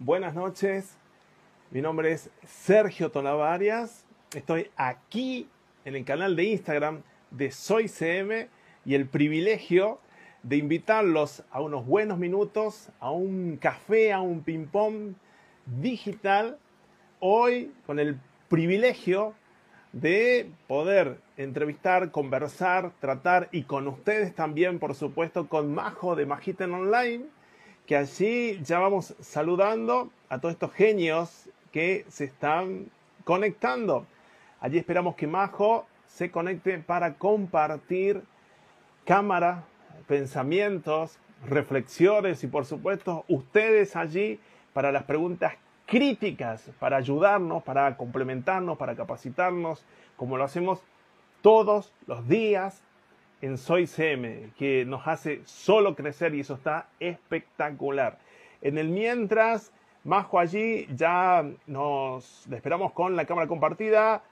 buenas noches. Mi nombre es Sergio Tolavarias. Estoy aquí en el canal de Instagram de Soy CM y el privilegio de invitarlos a unos buenos minutos, a un café, a un ping-pong digital. Hoy con el privilegio de poder entrevistar, conversar, tratar y con ustedes también, por supuesto, con Majo de Magiten Online, que allí ya vamos saludando a todos estos genios que se están conectando. Allí esperamos que Majo se conecte para compartir cámara, pensamientos, reflexiones y por supuesto ustedes allí para las preguntas críticas para ayudarnos, para complementarnos, para capacitarnos, como lo hacemos todos los días en Soy CM, que nos hace solo crecer y eso está espectacular. En el mientras, Majo allí, ya nos esperamos con la cámara compartida.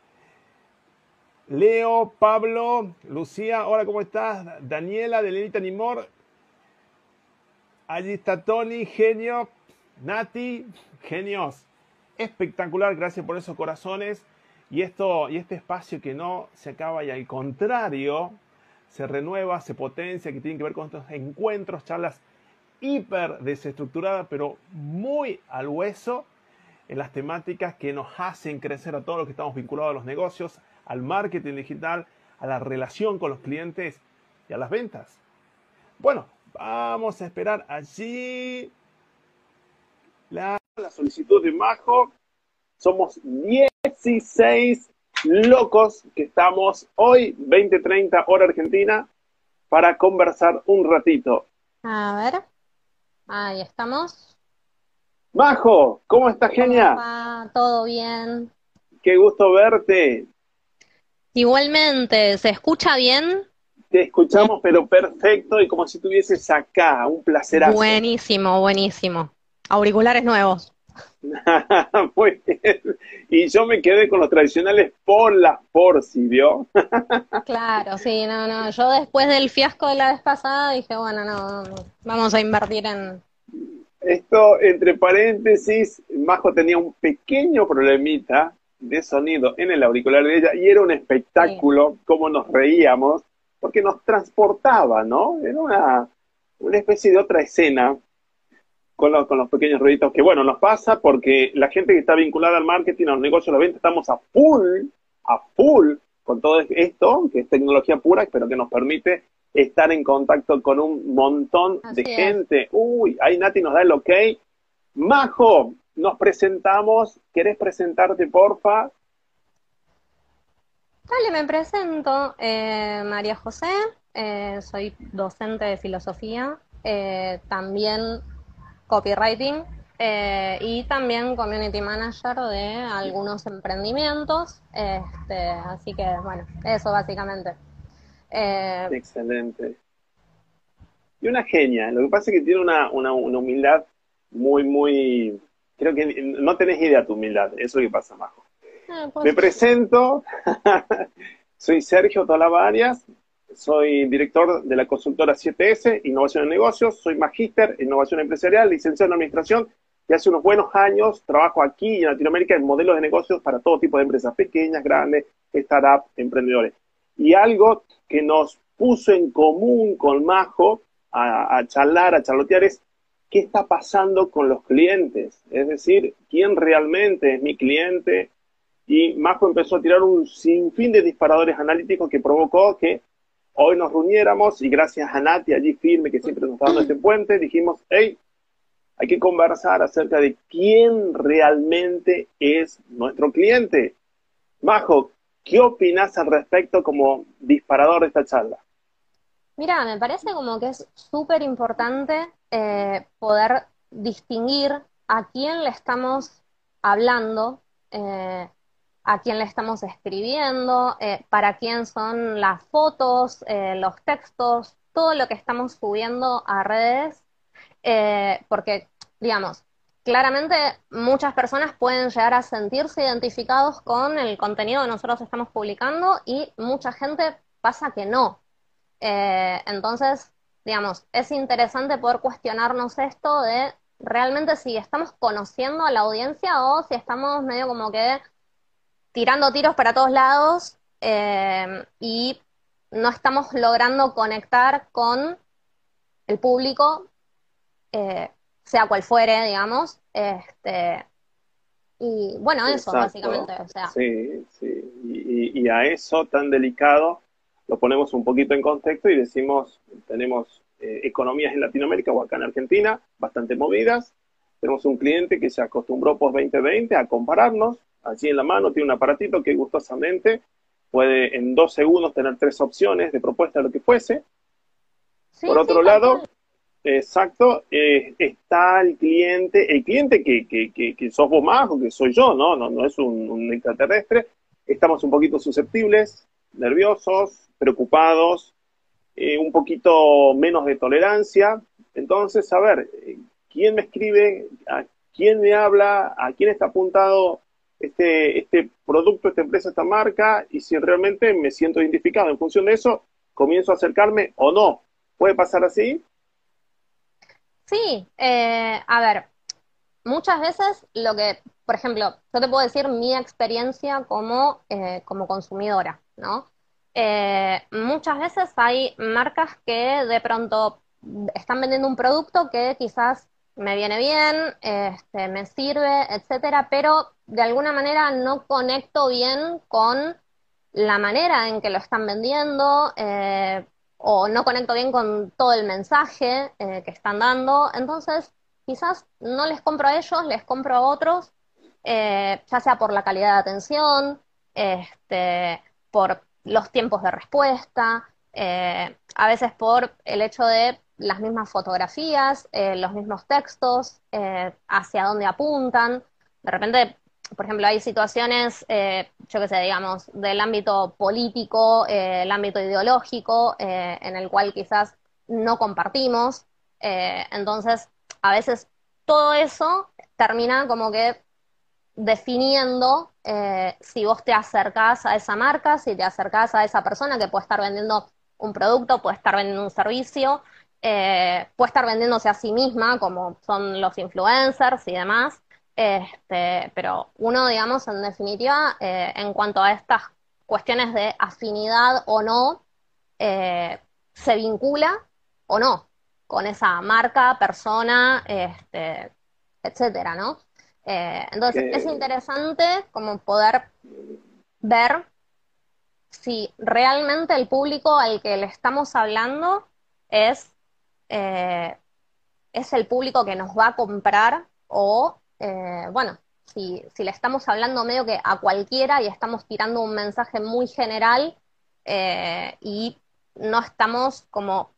Leo, Pablo, Lucía, hola, ¿cómo estás? Daniela, de Lenita Nimor. Allí está Tony, genio. Nati, genios. Espectacular, gracias por esos corazones. Y, esto, y este espacio que no se acaba y al contrario, se renueva, se potencia, que tiene que ver con estos encuentros, charlas hiper desestructuradas, pero muy al hueso en las temáticas que nos hacen crecer a todos los que estamos vinculados a los negocios, al marketing digital, a la relación con los clientes y a las ventas. Bueno, vamos a esperar allí la, solicitud de Majo. Somos 16 locos que estamos hoy, 20:30 hora argentina, para conversar un ratito. A ver, ahí estamos. Majo, ¿cómo estás, genia? Todo bien. Qué gusto verte. Igualmente, ¿se escucha bien? Te escuchamos, pero perfecto y como si estuvieses acá. Un placer. Buenísimo, buenísimo auriculares nuevos. Muy bien. Y yo me quedé con los tradicionales por las por, si vio? claro, sí, no, no. Yo después del fiasco de la vez pasada dije, bueno, no, vamos a invertir en. Esto, entre paréntesis, Majo tenía un pequeño problemita de sonido en el auricular de ella y era un espectáculo cómo nos reíamos, porque nos transportaba, ¿no? Era una, una especie de otra escena con, los pequeños ruiditos, que bueno, nos pasa porque la gente que está vinculada al marketing, a los negocios, a la venta, estamos a full, a full con todo esto, que es tecnología pura, pero que nos permite estar en contacto con un montón de gente. Uy, ahí Nati nos da el ok. Majo, nos presentamos. ¿Querés presentarte, porfa? Dale, me presento. Eh, María José, eh, soy docente de filosofía. Eh, también copywriting eh, y también community manager de algunos emprendimientos. Este, así que, bueno, eso básicamente. Eh, Excelente. Y una genia. Lo que pasa es que tiene una, una, humildad muy, muy... Creo que no tenés idea de tu humildad. Eso es lo que pasa, Majo. Ah, pues Me presento. Soy Sergio Tolavarias soy director de la consultora 7S, Innovación en Negocios, soy magíster en Innovación Empresarial, licenciado en Administración y hace unos buenos años trabajo aquí en Latinoamérica en modelos de negocios para todo tipo de empresas, pequeñas, grandes, startups, emprendedores. Y algo que nos puso en común con Majo a, a charlar, a charlotear es qué está pasando con los clientes, es decir, quién realmente es mi cliente. Y Majo empezó a tirar un sinfín de disparadores analíticos que provocó que hoy nos reuniéramos y gracias a Nati allí firme que siempre nos está dando este puente, dijimos, hey, hay que conversar acerca de quién realmente es nuestro cliente. Majo, ¿qué opinas al respecto como disparador de esta charla? Mira, me parece como que es súper importante eh, poder distinguir a quién le estamos hablando, eh, a quién le estamos escribiendo, eh, para quién son las fotos, eh, los textos, todo lo que estamos subiendo a redes, eh, porque, digamos, claramente muchas personas pueden llegar a sentirse identificados con el contenido que nosotros estamos publicando y mucha gente pasa que no. entonces, digamos, es interesante poder cuestionarnos esto de realmente si estamos conociendo a la audiencia o si estamos medio como que tirando tiros para todos lados eh, y no estamos logrando conectar con el público, eh, sea cual fuere, digamos. Este, y bueno, eso básicamente. O sea. Sí, sí. Y, a eso tan delicado lo ponemos un poquito en contexto y decimos, tenemos eh, economías en Latinoamérica o acá en Argentina bastante movidas. Tenemos un cliente que se acostumbró post 2020 a compararnos. Allí en la mano tiene un aparatito que gustosamente puede en dos segundos tener tres opciones de propuesta de lo que fuese. Por otro lado, exacto, eh, está el cliente, el cliente que, que, que, sos vos más o que soy yo, ¿no? No, no es un, extraterrestre. Estamos un poquito susceptibles, nerviosos, preocupados, eh, un poquito menos de tolerancia. Entonces, a ver, ¿quién me escribe? ¿A quién me habla? ¿A quién está apuntado este, este producto, esta empresa, esta marca? Y si realmente me siento identificado en función de eso, comienzo a acercarme o no. ¿Puede pasar así? Sí, eh, a ver, muchas veces lo que, por ejemplo, yo te puedo decir mi experiencia como, eh, como consumidora, ¿no? Eh, muchas veces hay marcas que de pronto están vendiendo un producto que quizás me viene bien, este, me sirve, etcétera, pero de alguna manera no conecto bien con la manera en que lo están vendiendo, o no conecto bien con todo el mensaje eh, que están dando, entonces quizás no les compro a ellos, les compro a otros, eh, ya sea por la calidad de atención, este, por los tiempos de respuesta, eh, a veces por el hecho de las mismas fotografías, los mismos textos, hacia dónde apuntan. De repente por ejemplo, hay situaciones, eh, yo qué sé, digamos, del ámbito político, eh, el ámbito ideológico, eh, en el cual quizás no compartimos. entonces, a veces todo eso termina como que definiendo si vos te acercás a esa marca, si te acercás a esa persona que puede estar vendiendo un producto, puede estar vendiendo un servicio, puede estar vendiéndose a sí misma, como son los influencers y demás. Este, pero uno, digamos, en definitiva, eh, en cuanto a estas cuestiones de afinidad o no, eh, se vincula o no con esa marca, persona, este, etcétera, ¿no? Eh, entonces, es interesante como poder ver si realmente el público al que le estamos hablando es, es el público que nos va a comprar o eh, bueno, si, si, le estamos hablando medio que a cualquiera y estamos tirando un mensaje muy general eh, y no estamos como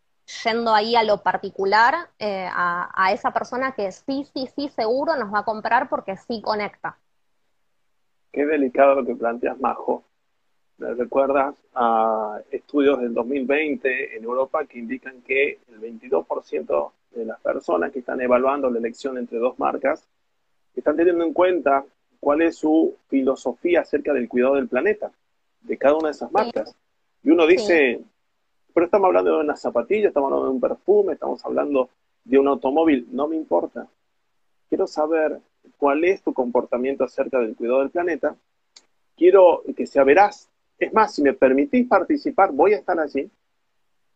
yendo ahí a lo particular eh, a, esa persona que sí, sí, sí, seguro nos va a comprar porque sí conecta. Qué delicado lo que planteas, Majo. ¿Me recuerdas a estudios del 2020 en Europa que indican que el 22% de las personas que están evaluando la elección entre dos marcas están teniendo en cuenta cuál es su filosofía acerca del cuidado del planeta, de cada una de esas marcas. Y uno dice, pero estamos hablando de una zapatilla, estamos hablando de un perfume, estamos hablando de un automóvil, no me importa. Quiero saber cuál es tu comportamiento acerca del cuidado del planeta. Quiero que sea veraz. Es más, si me permitís participar, voy a estar allí.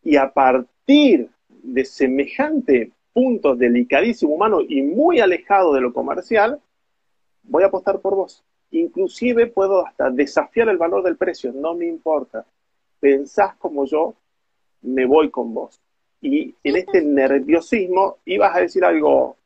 Y a partir de semejante punto delicadísimo humano y muy alejado de lo comercial, voy a apostar por vos. Inclusive puedo hasta desafiar el valor del precio, no me importa. Pensás como yo, me voy con vos. Y en este nerviosismo ibas a decir algo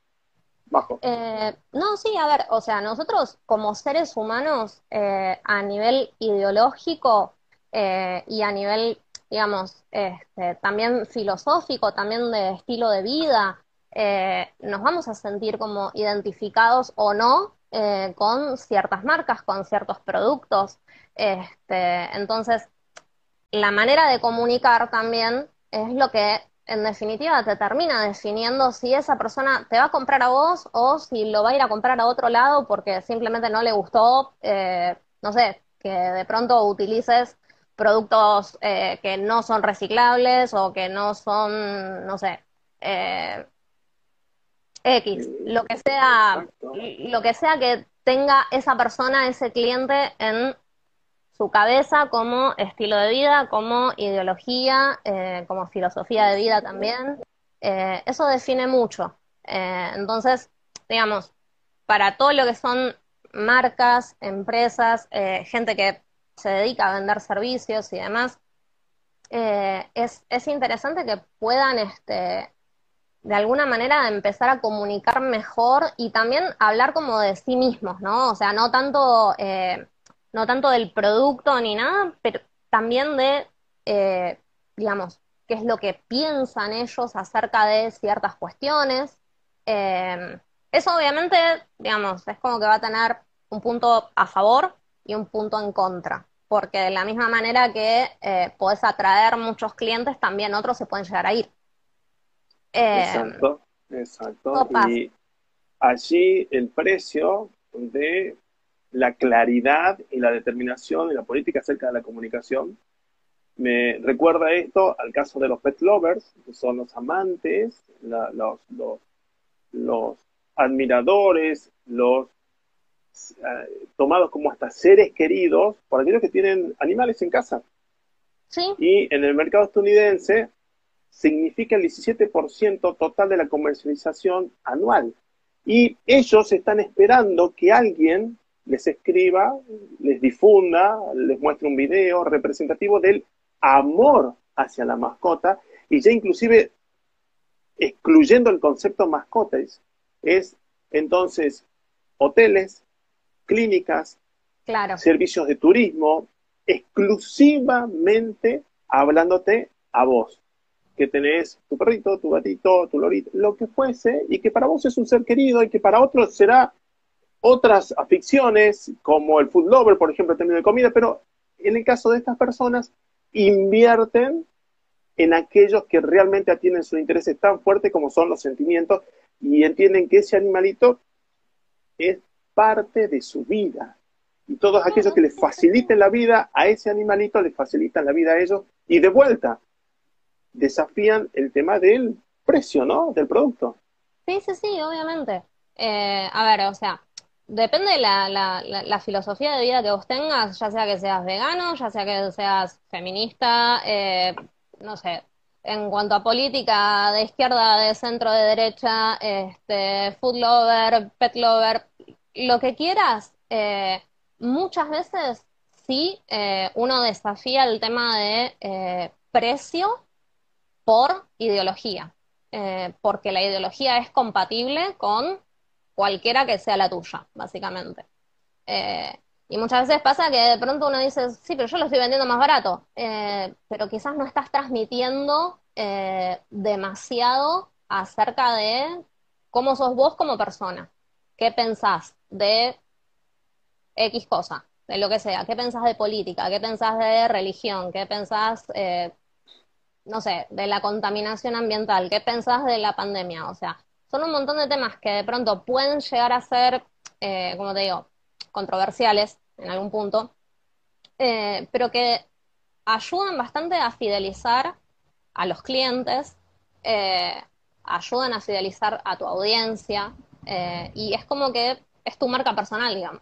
Eh, no, sí, a ver, o sea, nosotros como seres humanos eh, a nivel ideológico eh, y a nivel digamos, este, también filosófico, también de estilo de vida, eh, nos vamos a sentir como identificados o no con ciertas marcas, con ciertos productos. Este, entonces, la manera de comunicar también es lo que en definitiva te termina definiendo si esa persona te va a comprar a vos o si lo va a ir a comprar a otro lado porque simplemente no le gustó, eh, no sé, que de pronto utilices productos eh, que no son reciclables o que no son, no sé, eh, X, lo que sea, lo que sea que tenga esa persona, ese cliente en su cabeza como estilo de vida, como ideología, eh, como filosofía de vida también. Eh, eso define mucho. Eh, entonces, digamos, para todo lo que son marcas, empresas, gente que se dedica a vender servicios y demás, es, es, interesante que puedan este, de alguna manera empezar a comunicar mejor y también hablar como de sí mismos, ¿no? O sea, no tanto, no tanto del producto ni nada, pero también de, eh, digamos, qué es lo que piensan ellos acerca de ciertas cuestiones. Eh, eso obviamente, digamos, es como que va a tener un punto a favor y un punto en contra, porque de la misma manera que podés atraer muchos clientes, también otros se pueden llegar a ir. Eh, exacto, exacto. Y allí el precio de la claridad y la determinación y la política acerca de la comunicación me recuerda esto al caso de los pet lovers, que son los amantes, los, los, admiradores, los eh, tomados como hasta seres queridos por aquellos que tienen animales en casa. ¿Sí? Y en el mercado estadounidense significa el 17% total de la comercialización anual. Y ellos están esperando que alguien les escriba, les difunda, les muestre un video representativo del amor hacia la mascota y ya inclusive excluyendo el concepto mascotas, es entonces hoteles, clínicas, servicios de turismo, exclusivamente hablándote a vos que tenés tu perrito, tu gatito, tu lorito, lo que fuese, y que para vos es un ser querido y que para otros será otras aficiones, como el food lover, por ejemplo, términos de comida, pero en el caso de estas personas, invierten en aquellos que realmente atienden sus intereses tan fuertes como son los sentimientos y entienden que ese animalito es parte de su vida. Y todos aquellos que les faciliten la vida a ese animalito, les facilitan la vida a ellos. Y de vuelta, desafían el tema del precio, ¿no? Del producto. Sí, sí, sí, obviamente. Eh, a ver, o sea, depende de la, la, filosofía de vida que vos tengas, ya sea que seas vegano, ya sea que seas feminista, eh, no sé, en cuanto a política de izquierda, de centro, de derecha, este, food lover, pet lover, lo que quieras, eh, muchas veces sí uno desafía el tema de precio por ideología, eh, porque la ideología es compatible con cualquiera que sea la tuya, básicamente. Eh, y muchas veces pasa que de pronto uno dice, sí, pero yo lo estoy vendiendo más barato, eh, pero quizás no estás transmitiendo demasiado acerca de cómo sos vos como persona, qué pensás de X cosa, de lo que sea, qué pensás de política, qué pensás de religión, qué pensás no sé, de la contaminación ambiental, ¿qué pensás de la pandemia? O sea, son un montón de temas que de pronto pueden llegar a ser, eh, como te digo, controversiales en algún punto, eh, pero que ayudan bastante a fidelizar a los clientes, eh, ayudan a fidelizar a tu audiencia, y es como que es tu marca personal, digamos.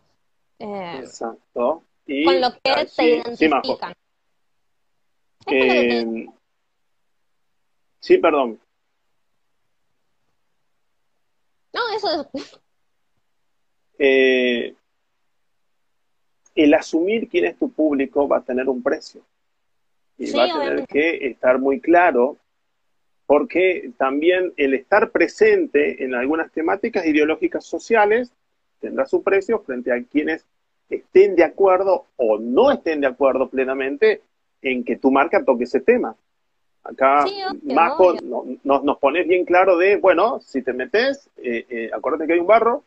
Exacto. con lo que te identifican. Sí, perdón. No, eso es... Eh, el asumir quién es tu público va a tener un precio. Y va a tener que estar muy claro, porque también el estar presente en algunas temáticas ideológicas sociales tendrá su precio frente a quienes estén de acuerdo o no estén de acuerdo plenamente en que tu marca toque ese tema. Acá, Majo, nos, pones bien claro de, bueno, si te metes, eh, eh, acuérdate que hay un barro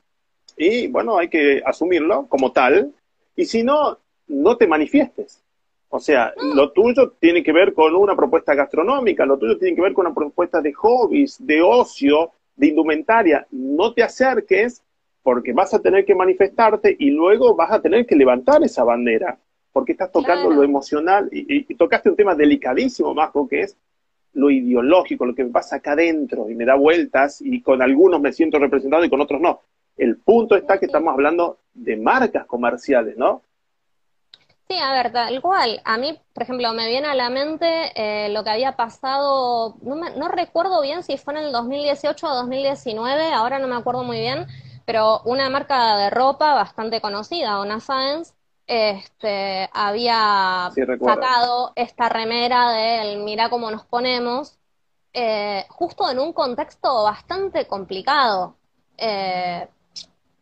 y, bueno, hay que asumirlo como tal. Y si no, no te manifiestes. O sea, lo tuyo tiene que ver con una propuesta gastronómica, lo tuyo tiene que ver con una propuesta de hobbies, de ocio, de indumentaria. No te acerques porque vas a tener que manifestarte y luego vas a tener que levantar esa bandera porque estás tocando lo emocional y, y, tocaste un tema delicadísimo, Majo, que es lo ideológico, lo que me pasa acá adentro y me da vueltas y con algunos me siento representado y con otros no. El punto está que estamos hablando de marcas comerciales, ¿no? Sí, a ver, tal cual. A mí, por ejemplo, me viene a la mente eh, lo que había pasado, no, no recuerdo bien si fue en el 2018 o 2019, ahora no me acuerdo muy bien, pero una marca de ropa bastante conocida, Ona Science, este, había sacado esta remera de mira cómo nos ponemos, eh, justo en un contexto bastante complicado. Eh,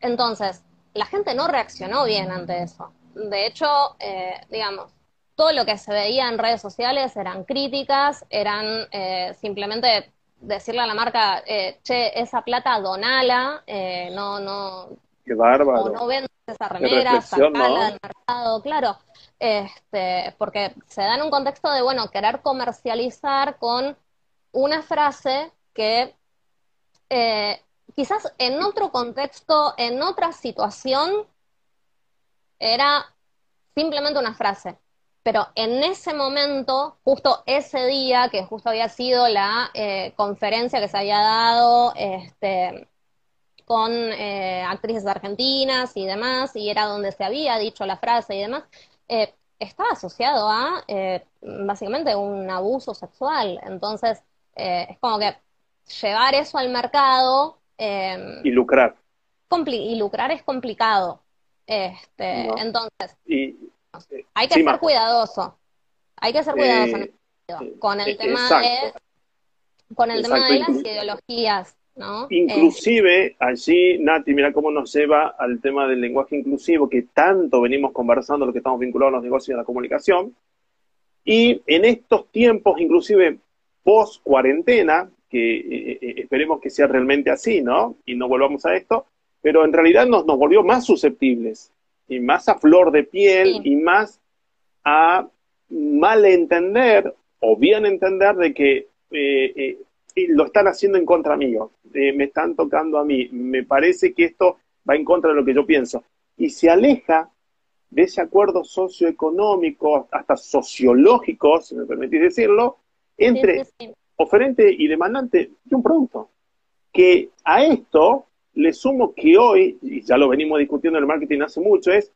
entonces, la gente no reaccionó bien ante eso. De hecho, eh, digamos, todo lo que se veía en redes sociales eran críticas, eran simplemente decirle a la marca, che, esa plata donala, no, no, Qué bárbaro. no esa remera, sacarla del mercado, claro, este, porque se da en un contexto de, bueno, querer comercializar con una frase que eh, quizás en otro contexto, en otra situación, era simplemente una frase. Pero en ese momento, justo ese día, que justo había sido la eh, conferencia que se había dado este, con eh, actrices argentinas y demás, y era donde se había dicho la frase y demás, eh, estaba asociado a eh, básicamente un abuso sexual. Entonces, es como que llevar eso al mercado... y lucrar. y lucrar es complicado. Este, Entonces, hay que ser cuidadoso. Hay que ser cuidadoso con el tema de con el tema de las ideologías Inclusive, allí, Nati, mira cómo nos lleva al tema del lenguaje inclusivo, que tanto venimos conversando, lo que estamos vinculados a los negocios y a la comunicación. Y en estos tiempos, inclusive post cuarentena, que eh, eh, esperemos que sea realmente así, ¿no? Y no volvamos a esto, pero en realidad nos, nos volvió más susceptibles, y más a flor de piel, y más a malentender o bien entender de que eh, lo están haciendo en contra mío, eh, me están tocando a mí, me parece que esto va en contra de lo que yo pienso. Y se aleja de ese acuerdo socioeconómico, hasta sociológico, si me permitís decirlo, entre oferente y demandante de un producto. Que a esto le sumo que hoy, y ya lo venimos discutiendo en el marketing hace mucho, es,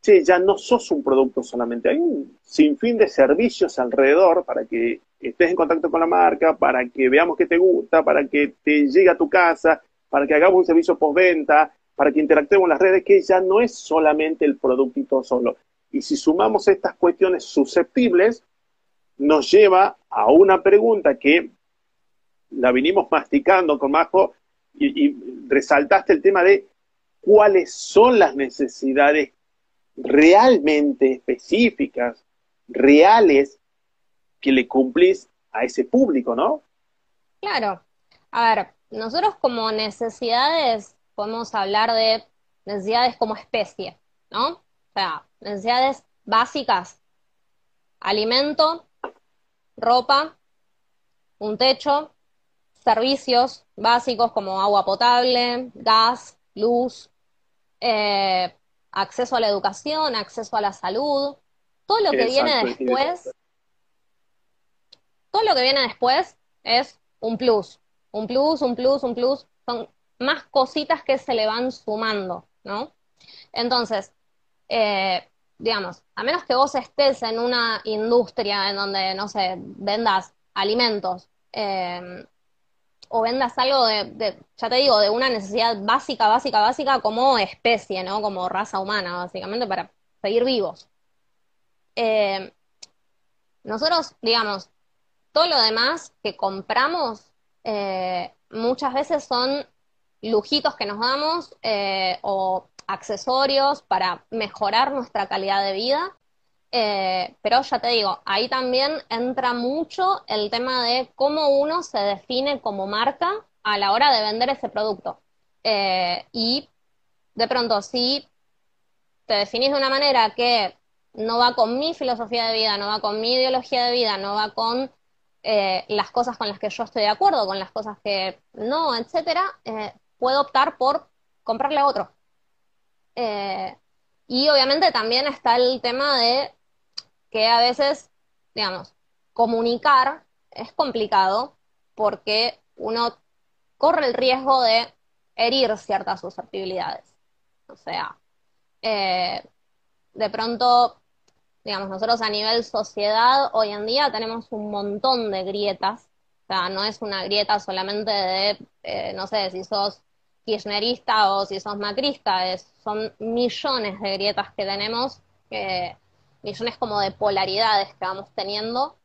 che, ya no sos un producto solamente, hay un sinfín de servicios alrededor para que estés en contacto con la marca, para que veamos que te gusta, para que te llegue a tu casa, para que hagamos un servicio postventa, para que interactuemos en las redes, que ya no es solamente el productito solo. Y si sumamos estas cuestiones susceptibles, nos lleva a una pregunta que la vinimos masticando con Majo y, y resaltaste el tema de cuáles son las necesidades realmente específicas, reales, que le cumplís a ese público, ¿no? Claro. A ver, nosotros como necesidades podemos hablar de necesidades como especie, ¿no? O sea, necesidades básicas, alimento, ropa, un techo, servicios básicos como agua potable, gas, luz, eh, acceso a la educación, acceso a la salud, todo lo que viene después todo lo que viene después es un plus, un plus, un plus, un plus, son más cositas que se le van sumando, ¿no? Entonces, eh, digamos, a menos que vos estés en una industria en donde, no sé, vendas alimentos eh, o vendas algo de, ya te digo, de una necesidad básica, básica, básica como especie, ¿no? Como raza humana, básicamente, para seguir vivos. Eh, nosotros, digamos, todo lo demás que compramos eh, muchas veces son lujitos que nos damos eh, o accesorios para mejorar nuestra calidad de vida. Eh, pero ya te digo, ahí también entra mucho el tema de cómo uno se define como marca a la hora de vender ese producto. y de pronto, si te definís de una manera que no va con mi filosofía de vida, no va con mi ideología de vida, no va con eh, las cosas con las que yo estoy de acuerdo, con las cosas que no, etcétera, eh, puedo optar por comprarle a otro. Eh, y obviamente también está el tema de que a veces, digamos, comunicar es complicado porque uno corre el riesgo de herir ciertas susceptibilidades. O sea, de pronto, digamos, nosotros a nivel sociedad hoy en día tenemos un montón de grietas. O sea, no es una grieta solamente de, eh, no sé, si sos kirchnerista o si sos macrista, es, son millones de grietas que tenemos, millones como de polaridades que vamos teniendo,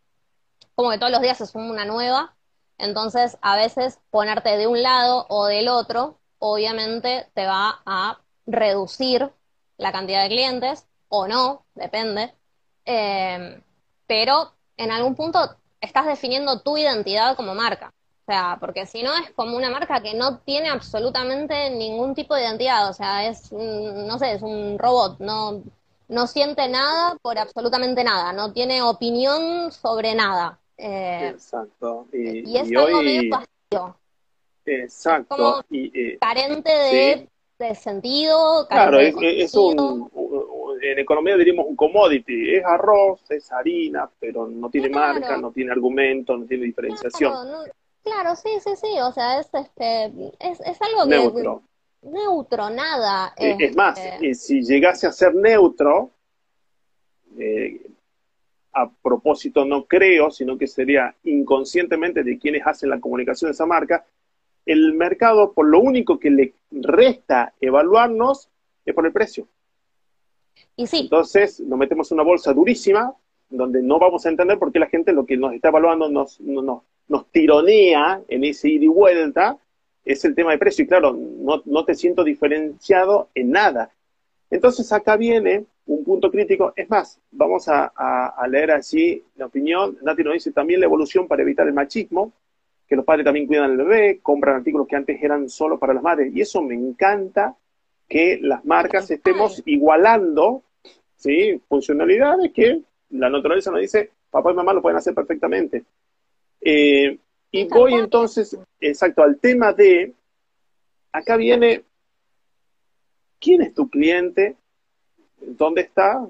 como que todos los días es una nueva, entonces a veces ponerte de un lado o del otro, obviamente te va a reducir la cantidad de clientes, o no, depende, eh, pero en algún punto estás definiendo tu identidad como marca. O sea, porque si no es como una marca que no tiene absolutamente ningún tipo de identidad, o sea, es, no sé, es un robot, no, no siente nada por absolutamente nada, no tiene opinión sobre nada. Eh, Exacto. Y, es algo medio vacío. Exacto. y, carente de, de sentido. Claro, es, un, en economía diríamos un commodity, es arroz, es harina, pero no tiene marca, no tiene argumento, no tiene diferenciación. Claro, sí, sí, sí, o sea, es, este, es, es algo neutro. neutro, nada. Es, es más, este si llegase a ser neutro, eh, a propósito no creo, sino que sería inconscientemente de quienes hacen la comunicación de esa marca, el mercado por lo único que le resta evaluarnos es por el precio. Entonces nos metemos en una bolsa durísima donde no vamos a entender por qué la gente lo que nos está evaluando nos, nos, nos tironea en ese ida y vuelta, es el tema de precio. Y claro, no, no te siento diferenciado en nada. Entonces acá viene un punto crítico. Es más, vamos a, leer así la opinión. Nati nos dice también la evolución para evitar el machismo, que los padres también cuidan al bebé, compran artículos que antes eran solo para las madres. Y eso me encanta que las marcas estemos igualando ¿sí? funcionalidades que la naturaleza nos dice, papá y mamá lo pueden hacer perfectamente. Eh, y voy entonces, exacto, al tema de, acá viene, ¿quién es tu cliente? ¿Dónde está?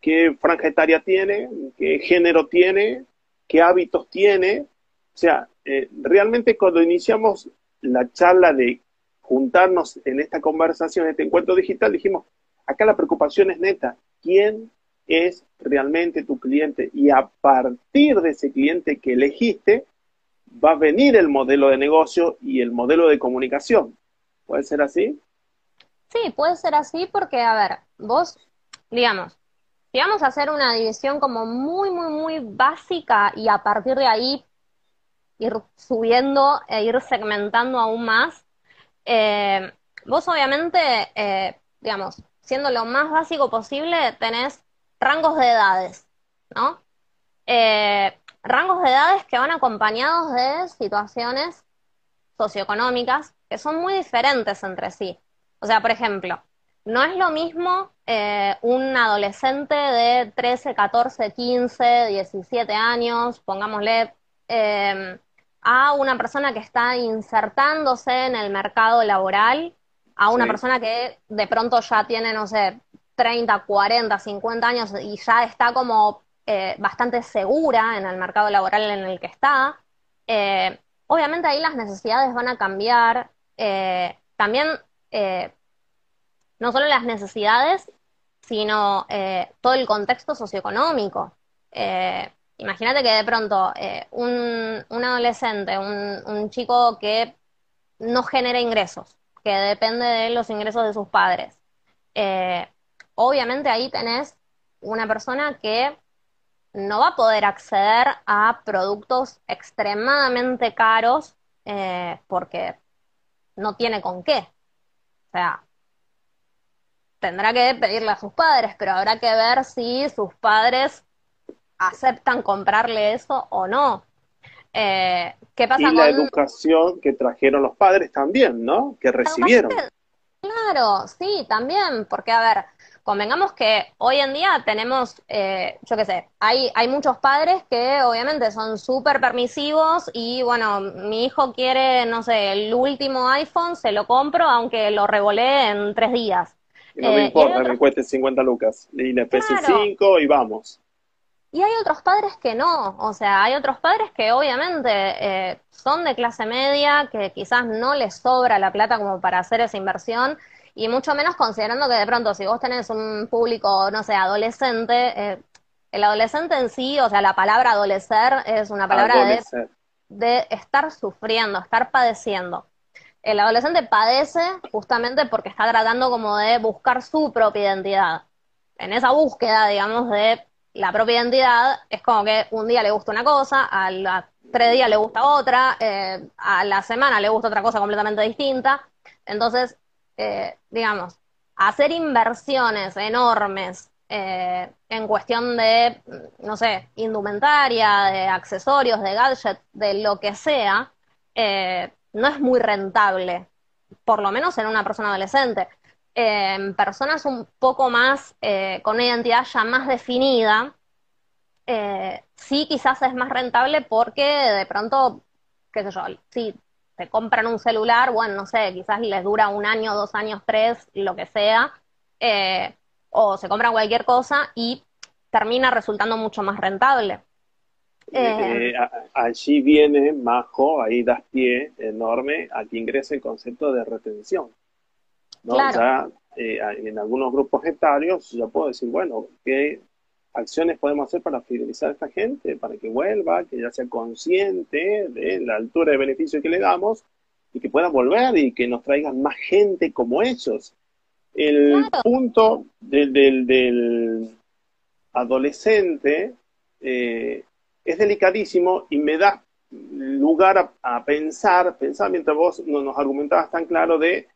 ¿Qué franja etaria tiene? ¿Qué género tiene? ¿Qué hábitos tiene? O sea, eh, realmente cuando iniciamos la charla de juntarnos en esta conversación, en este encuentro digital, dijimos, acá la preocupación es neta, ¿quién es realmente tu cliente? Y a partir de ese cliente que elegiste, va a venir el modelo de negocio y el modelo de comunicación. ¿Puede ser así? Sí, puede ser así porque, a ver, vos, digamos, si vamos a hacer una división como muy, muy, muy básica y a partir de ahí ir subiendo e ir segmentando aún más, eh, vos obviamente, eh, digamos, siendo lo más básico posible, tenés rangos de edades, ¿no? Eh, rangos de edades que van acompañados de situaciones socioeconómicas que son muy diferentes entre sí. O sea, por ejemplo, no es lo mismo eh, un adolescente de 13, 14, 15, 17 años, pongámosle, em, a una persona que está insertándose en el mercado laboral, a una persona que de pronto ya tiene, no sé, 30, 40, 50 años y ya está como eh, bastante segura en el mercado laboral en el que está. Eh, obviamente ahí las necesidades van a cambiar. Eh, también no solo las necesidades, sino todo el contexto socioeconómico. Imagínate que de pronto un, un, adolescente, un, chico que no genera ingresos, que depende de los ingresos de sus padres. obviamente ahí tenés una persona que no va a poder acceder a productos extremadamente caros eh, porque no tiene con qué. O sea, tendrá que pedirle a sus padres, pero habrá que ver si sus padres aceptan comprarle eso o no. Eh, ¿Qué pasa y la educación que trajeron los padres también, ¿no? Que recibieron. Claro, sí, también, porque a ver, convengamos que hoy en día tenemos, eh, yo qué sé, hay, hay muchos padres que obviamente son súper permisivos y bueno, mi hijo quiere, no sé, el último iPhone, se lo compro aunque lo revolé en tres días. no me eh, importa, me cueste 50 lucas. Y le pc 5 y vamos. Y hay otros padres que no, o sea, hay otros padres que obviamente eh, son de clase media, que quizás no les sobra la plata como para hacer esa inversión, y mucho menos considerando que de pronto si vos tenés un público, no sé, adolescente, eh, el adolescente en sí, o sea, la palabra adolecer es una palabra de, de estar sufriendo, estar padeciendo. El adolescente padece justamente porque está tratando como de buscar su propia identidad. En esa búsqueda, digamos, de la propia identidad es como que un día le gusta una cosa, a los tres días le gusta otra, eh, a la semana le gusta otra cosa completamente distinta. Entonces, eh, digamos, hacer inversiones enormes eh, en cuestión de, no sé, indumentaria, de accesorios, de gadgets, de lo que sea, no es muy rentable, por lo menos en una persona adolescente en personas un poco más, eh, con una identidad ya más definida, eh, sí quizás es más rentable porque de pronto, qué sé yo, si te compran un celular, bueno, no sé, quizás les dura un año, dos años, tres, lo que sea, eh, o se compran cualquier cosa y termina resultando mucho más rentable. allí viene, Majo, ahí das pie enorme a que ingrese el concepto de retención. Ya eh, en algunos grupos etarios ya puedo decir, bueno, ¿qué acciones podemos hacer para fidelizar a esta gente, para que vuelva, que ya sea consciente de la altura de beneficio que le damos y que pueda volver y que nos traigan más gente como ellos? El punto del, adolescente eh, es delicadísimo y me da lugar a, a, pensar, pensar mientras vos nos argumentabas tan claro de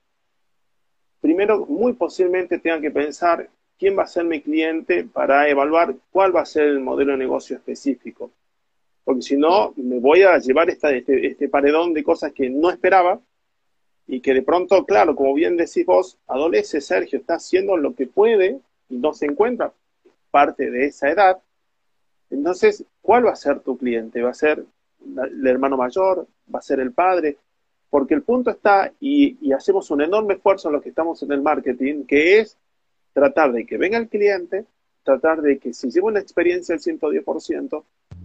primero muy posiblemente tengan que pensar quién va a ser mi cliente para evaluar cuál va a ser el modelo de negocio específico. Porque si no, me voy a llevar esta, este, este, paredón de cosas que no esperaba y que de pronto, claro, como bien decís vos, adolece Sergio, está haciendo lo que puede y no se encuentra parte de esa edad. Entonces, ¿cuál va a ser tu cliente? ¿Va a ser el hermano mayor? ¿Va a ser el padre? Porque el punto está, y, hacemos un enorme esfuerzo en los que estamos en el marketing, que es tratar de que venga el cliente, tratar de que si lleva una experiencia del 110%,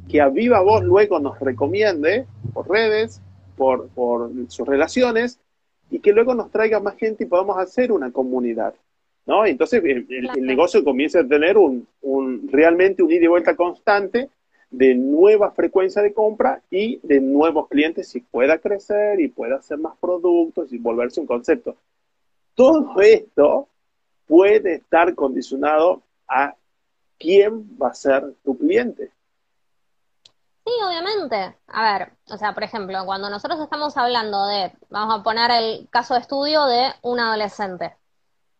que a viva voz luego nos recomiende por redes, por, sus relaciones, y que luego nos traiga más gente y podamos hacer una comunidad. ¿no? Entonces el, negocio comienza a tener un, un, realmente un ida y vuelta constante de nueva frecuencia de compra y de nuevos clientes y pueda crecer y pueda hacer más productos y volverse un concepto. Todo esto puede estar condicionado a quién va a ser tu cliente. Sí, obviamente. A ver, o sea, por ejemplo, cuando nosotros estamos hablando de, vamos a poner el caso de estudio de un adolescente.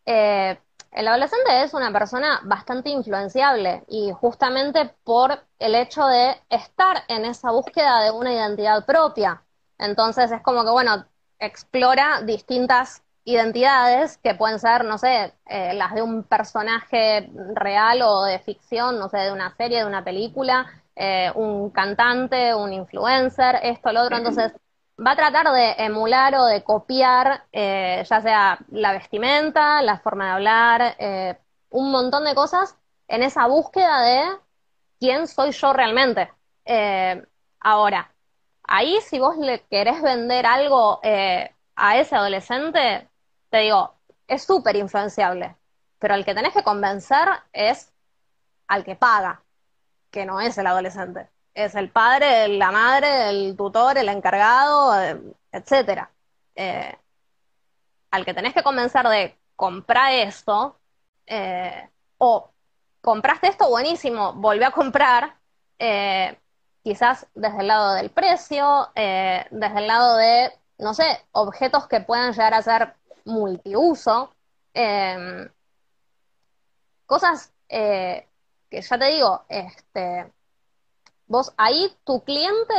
Eh, el adolescente es una persona bastante influenciable y justamente por el hecho de estar en esa búsqueda de una identidad propia. Entonces es como que, bueno, explora distintas identidades que pueden ser, no sé, eh, las de un personaje real o de ficción, no sé, de una serie, de una película, eh, un cantante, un influencer, esto, lo otro. Entonces va a tratar de emular o de copiar, eh, ya sea la vestimenta, la forma de hablar, eh, un montón de cosas en esa búsqueda de quién soy yo realmente. Eh, ahora, ahí si vos le querés vender algo a ese adolescente, te digo, es súper influenciable, pero el que tenés que convencer es al que paga, que no es el adolescente es el padre, la madre, el tutor, el encargado, eh, etcétera. Eh, al que tenés que convencer de comprar esto, eh, o compraste esto, buenísimo, volví a comprar, quizás desde el lado del precio, desde el lado de, no sé, objetos que puedan llegar a ser multiuso, cosas que ya te digo, este, Vos ahí tu cliente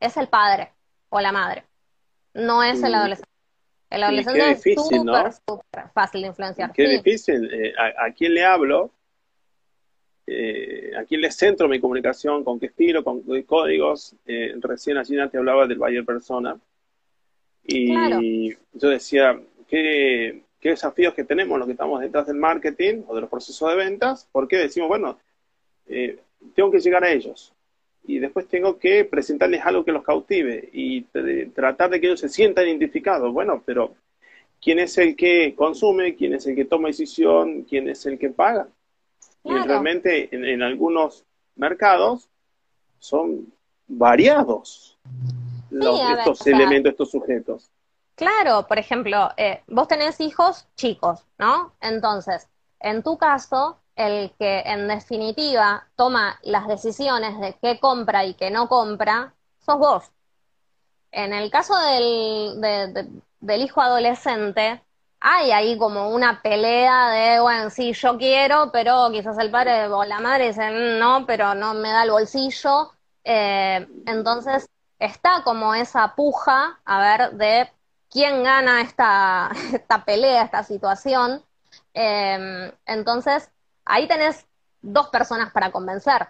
es el padre o la madre, no es el adolescente. El adolescente es súper, fácil de influenciar. Qué difícil. Eh, a, quién le hablo? Eh, ¿A quién le centro mi comunicación? ¿Con qué estilo? ¿Con qué códigos? Eh, recién allí te hablaba del Bayer Persona. Y yo decía, ¿qué, ¿qué desafíos que tenemos los que estamos detrás del marketing o de los procesos de ventas? Porque decimos, bueno, eh, tengo que llegar a ellos. Y después tengo que presentarles algo que los cautive y tratar de que ellos se sientan identificados. Bueno, pero ¿quién es el que consume? ¿Quién es el que toma decisión? ¿Quién es el que paga? Y realmente en, algunos mercados son variados estos elementos, estos sujetos. Claro, por ejemplo, eh, vos tenés hijos chicos, ¿no? Entonces, en tu caso, el que en definitiva toma las decisiones de qué compra y qué no compra, sos vos. En el caso del, del hijo adolescente, hay ahí como una pelea de, bueno, sí, yo quiero, pero quizás el padre o la madre dicen, no, pero no me da el bolsillo. Eh, entonces, está como esa puja, a ver, de quién gana esta, esta pelea, esta situación. Em, entonces, ahí tenés dos personas para convencer.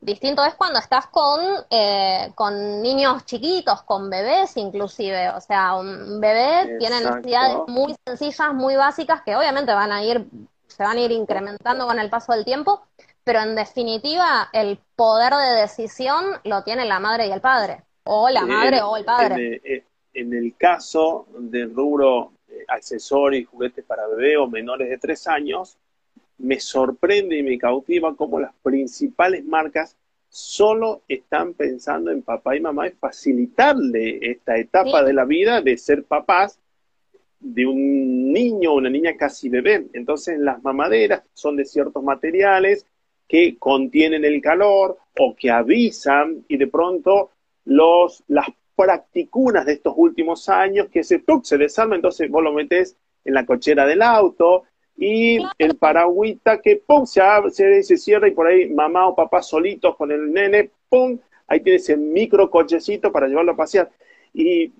Distinto es cuando estás con, eh, con niños chiquitos, con bebés inclusive. O sea, un bebé tiene necesidades muy sencillas, muy básicas, que obviamente van a ir, se van a ir incrementando con el paso del tiempo, pero en definitiva el poder de decisión lo tiene la madre y el padre. O la madre o el padre. Eh, en el caso del rubro eh, accesorios y juguetes para bebé o menores de tres años, me sorprende y me cautiva cómo las principales marcas solo están pensando en papá y mamá y facilitarle esta etapa de la vida de ser papás de un niño o una niña casi bebé. Entonces las mamaderas son de ciertos materiales que contienen el calor o que avisan y de pronto los, las practicunas de estos últimos años que se, se desarma, entonces vos lo metes en la cochera del auto y el paragüita que pum, se, abre, se, cierra y por ahí mamá o papá solitos con el nene, pum, ahí tienes el micro cochecito para llevarlo a pasear. Y,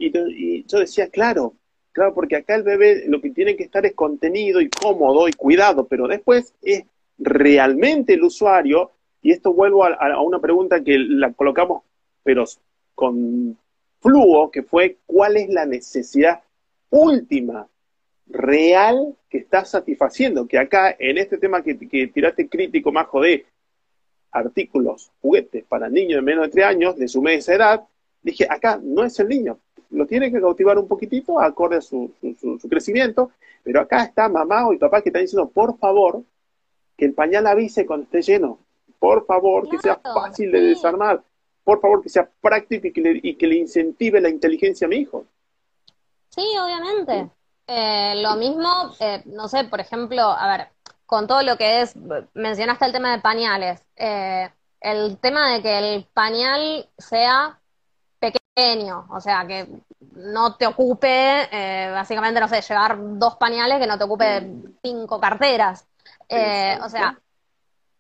yo decía, claro, claro, porque acá el bebé lo que tiene que estar es contenido y cómodo y cuidado, pero después es realmente el usuario, y esto vuelvo a, a una pregunta que la colocamos, pero con fluo, que fue cuál es la necesidad última, real, que está satisfaciendo. Que acá, en este tema que, tiraste crítico, más de artículos, juguetes para niños de menos de 3 años, de su media edad, dije, acá no es el niño, lo tiene que cautivar un poquitito, acorde a su, su, crecimiento, pero acá está mamá o papá que están diciendo, por favor, que el pañal avise cuando esté lleno, por favor, que sea fácil de desarmar, por favor, que sea práctico y que le, y que le incentive la inteligencia a mi hijo. Sí, obviamente. Eh, lo mismo, eh, no sé, por ejemplo, a ver, con todo lo que es, mencionaste el tema de pañales, eh, el tema de que el pañal sea pequeño, o sea, que no te ocupe, básicamente, no sé, llevar dos pañales, que no te ocupe cinco carteras. o sea,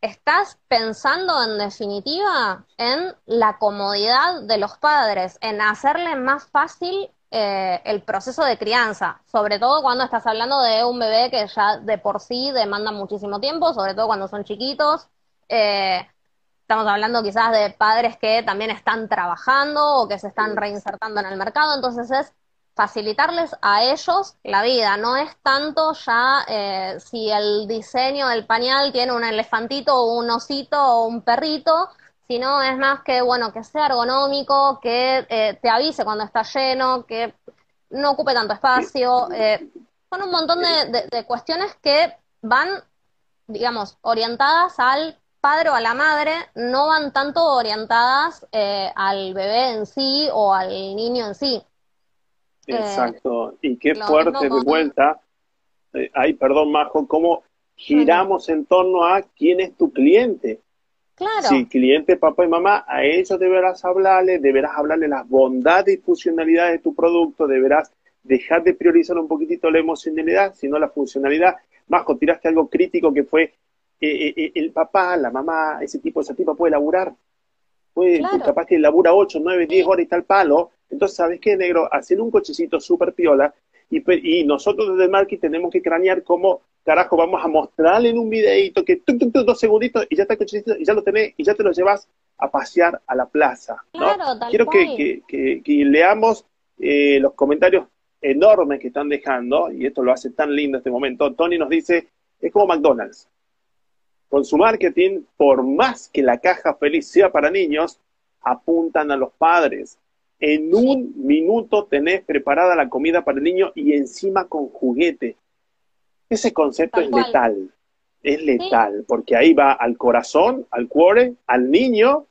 estás pensando en definitiva en la comodidad de los padres, en hacerle más fácil eh, el proceso de crianza, sobre todo cuando estás hablando de un bebé que ya de por sí demanda muchísimo tiempo, sobre todo cuando son chiquitos. Eh, estamos hablando quizás de padres que también están trabajando o que se están reinsertando en el mercado, entonces es facilitarles a ellos la vida. No es tanto ya eh, si el diseño del pañal tiene un elefantito o un osito o un perrito, sino es más que, bueno, que sea ergonómico, que eh, te avise cuando está lleno, que no ocupe tanto espacio. Eh, son un montón de, cuestiones que van, digamos, orientadas al padre o a la madre, no van tanto orientadas al bebé en sí o al niño en sí. Exacto. Y qué fuerte de vuelta. Eh, ay, perdón, Majo, cómo giramos en torno a quién es tu cliente. Claro. Si cliente, papá y mamá, a ellos deberás hablarle, deberás hablarle las bondades y funcionalidades de tu producto, deberás dejar de priorizar un poquitito la emocionalidad, sino la funcionalidad. Majo, tiraste algo crítico que fue eh, eh, el papá, la mamá, ese tipo, esa tipa puede laburar. Puede, capaz que labura 8, 9, 10 horas y tal palo, entonces, ¿sabes qué, negro? Hacer un cochecito súper piola y, nosotros desde el marketing tenemos que cranear cómo, carajo, vamos a mostrarle en un videito que dos segunditos y ya está y ya lo tenés y ya te lo llevas a pasear a la plaza. Quiero que, leamos eh, los comentarios enormes que están dejando, y esto lo hace tan lindo este momento. Tony nos dice, es como McDonald's. con su marketing, por más que la caja feliz sea para niños, apuntan a los padres. En un minuto tenés preparada la comida para el niño y encima con juguete. Ese concepto es letal, es letal, porque ahí va al corazón, al cuore, al niño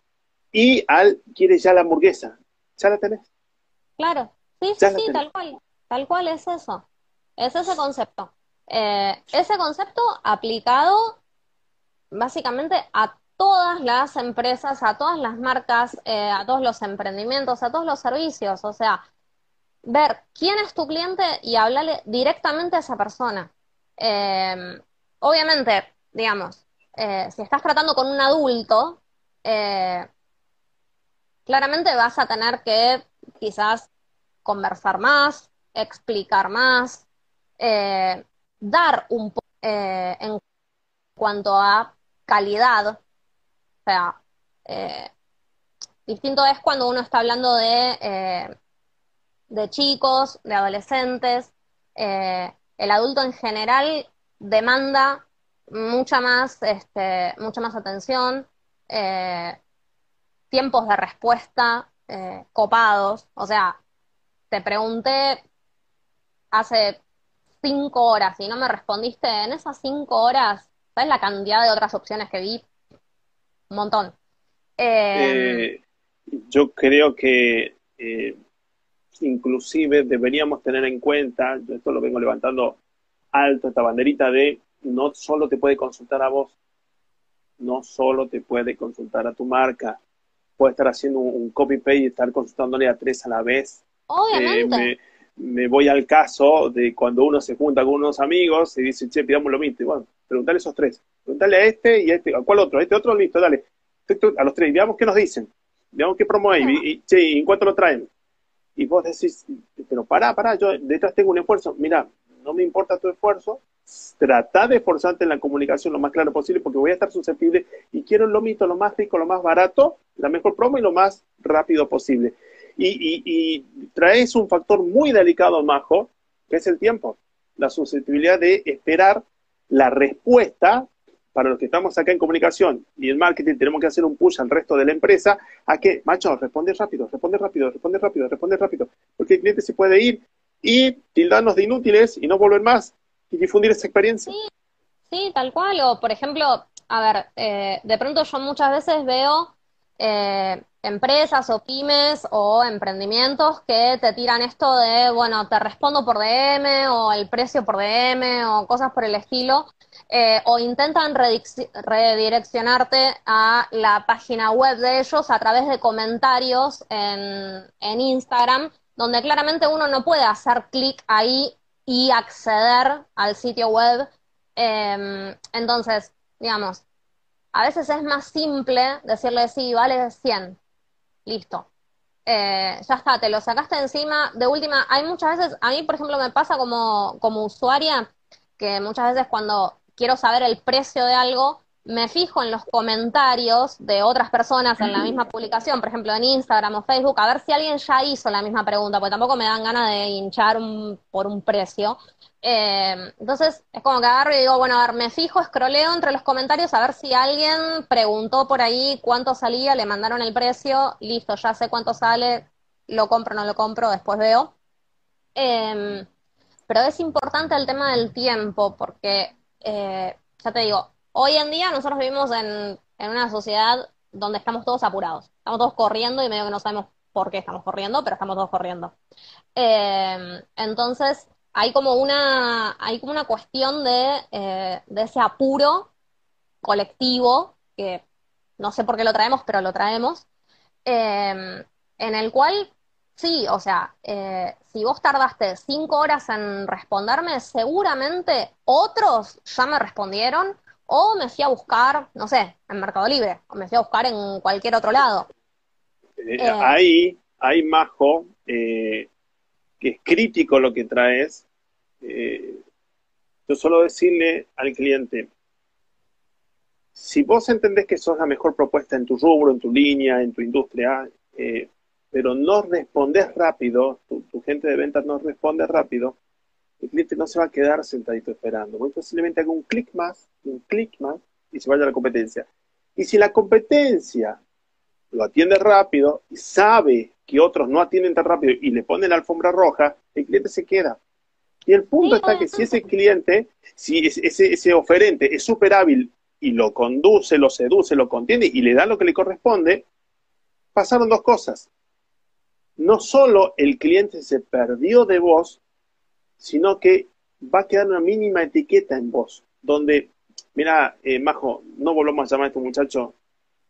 y al, quiere ya la hamburguesa. Ya la tenés. Claro, sí, sí, sí, tal cual, tal cual es eso. Es ese concepto. Eh, ese concepto aplicado básicamente a todas las empresas, a todas las marcas, eh, a todos los emprendimientos, a todos los servicios. O sea, ver quién es tu cliente y hablarle directamente a esa persona. Eh, obviamente, digamos, si estás tratando con un adulto, claramente vas a tener que quizás conversar más, explicar más, eh, dar un poco eh, en cuanto a calidad. Sea, eh, distinto es cuando uno está hablando de, de chicos, de adolescentes. el adulto en general demanda mucha más, este, mucha más atención, tiempos de respuesta copados. O sea, te pregunté hace cinco horas y no me respondiste en esas cinco horas, ¿sabes la cantidad de otras opciones que vi? Un montón. Eh, yo creo que eh, inclusive deberíamos tener en cuenta, yo esto lo vengo levantando alto, esta banderita de no solo te puede consultar a vos, no solo te puede consultar a tu marca, puede estar haciendo un, copy-paste y estar consultándole a tres a la vez. Obviamente. Eh, me voy al caso de cuando uno se junta con unos amigos y dice, che, pidamos lo mismo. Y bueno, preguntale a esos tres. Preguntale a este y a este. ¿A cuál otro? A este otro, listo, dale. A los tres. Veamos qué nos dicen. Veamos qué promo hay. Y, ¿y en cuánto lo traen? Y vos decís, pero pará, pará, yo detrás tengo un esfuerzo. Mira, no me importa tu esfuerzo. Trata de esforzarte en la comunicación lo más claro posible porque voy a estar susceptible y quiero el lomito lo más rico, lo más barato, la mejor promo y lo más rápido posible y, traes un factor muy delicado, Majo, que es el tiempo, la susceptibilidad de esperar la respuesta para los que estamos acá en comunicación y en marketing tenemos que hacer un push al resto de la empresa a que, macho, responde rápido, responde rápido, responde rápido, responde rápido, porque el cliente se puede ir y tildarnos de inútiles y no volver más y difundir esa experiencia. Sí, tal cual. O, por ejemplo, a ver, eh, de pronto yo muchas veces veo eh, empresas o pymes o emprendimientos que te tiran esto de, bueno, te respondo por DM o el precio por DM o cosas por el estilo, eh, o intentan redireccionarte a la página web de ellos a través de comentarios en, en Instagram, donde claramente uno no puede hacer clic ahí y acceder al sitio web. Em, entonces, digamos, a veces es más simple decirle, sí, vale 100, listo. Eh, ya está, te lo sacaste encima. De última, hay muchas veces, a mí por ejemplo me pasa como, como usuaria, que muchas veces cuando quiero saber el precio de algo, me fijo en los comentarios de otras personas en la misma publicación, por ejemplo en Instagram o Facebook, a ver si alguien ya hizo la misma pregunta, porque tampoco me dan ganas de hinchar por un precio. Eh, entonces es como que agarro y digo, bueno, a ver, me fijo, escroleo entre los comentarios a ver si alguien preguntó por ahí cuánto salía, le mandaron el precio, listo, ya sé cuánto sale, lo compro, no lo compro, después veo. Em, pero es importante el tema del tiempo, porque, eh, ya te digo, Hoy en día nosotros vivimos en, una sociedad donde estamos todos apurados, estamos todos corriendo y medio que no sabemos por qué estamos corriendo, pero estamos todos corriendo. Eh, entonces, hay como una, hay como una cuestión de, eh, de ese apuro colectivo, que no sé por qué lo traemos, pero lo traemos, en el cual, sí, o sea, si vos tardaste cinco horas en responderme, seguramente otros ya me respondieron o me fui a buscar, no sé, en Mercado Libre, o me fui a buscar en cualquier otro lado. Eh, eh, ahí, ahí, Majo, eh, que es crítico lo que traes, yo solo decirle al cliente, si vos entendés que sos la mejor propuesta en tu rubro, en tu línea, en tu industria, pero no respondes rápido, tu, tu, gente de ventas no responde rápido, el cliente no se va a quedar sentadito esperando. Muy posiblemente haga un clic más, un clic más, y se vaya a la competencia. Y si la competencia lo atiende rápido y sabe que otros no atienden tan rápido y le ponen la alfombra roja, el cliente se queda. Y el punto está que si ese cliente, si ese, ese oferente es súper hábil y lo conduce, lo seduce, lo contiene y le da lo que le corresponde, pasaron dos cosas. No solo el cliente se perdió de vos, sino que va a quedar una mínima etiqueta en vos, donde, mira, eh, Majo, no volvamos a llamar a este muchacho,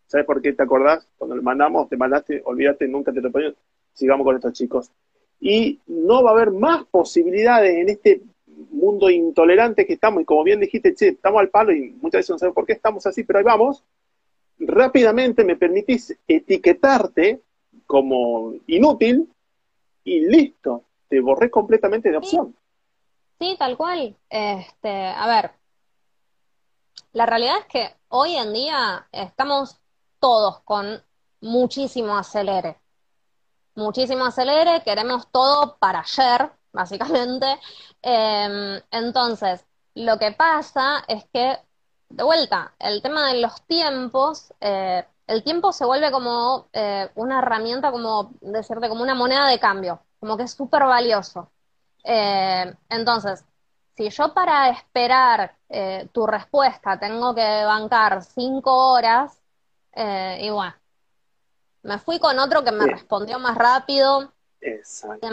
¿sabes por qué te acordás? Cuando le mandamos, te mandaste, olvídate, nunca te lo sigamos con estos chicos. Y no va a haber más posibilidades en este mundo intolerante que estamos, y como bien dijiste, che, estamos al palo y muchas veces no sabemos por qué estamos así, pero ahí vamos, rápidamente me permitís etiquetarte como inútil y listo, te borré completamente de opción. Sí, tal cual. Este, a ver, la realidad es que hoy en día estamos todos con muchísimo acelere. Muchísimo acelere, queremos todo para ayer, básicamente. Em, entonces, lo que pasa es que, de vuelta, el tema de los tiempos, eh, el tiempo se vuelve como eh, una herramienta, como decirte, como una moneda de cambio, como que es súper valioso. Eh, entonces, si yo para esperar tu respuesta tengo que bancar cinco horas, y bueno, me fui con otro que me respondió más rápido. Exacto.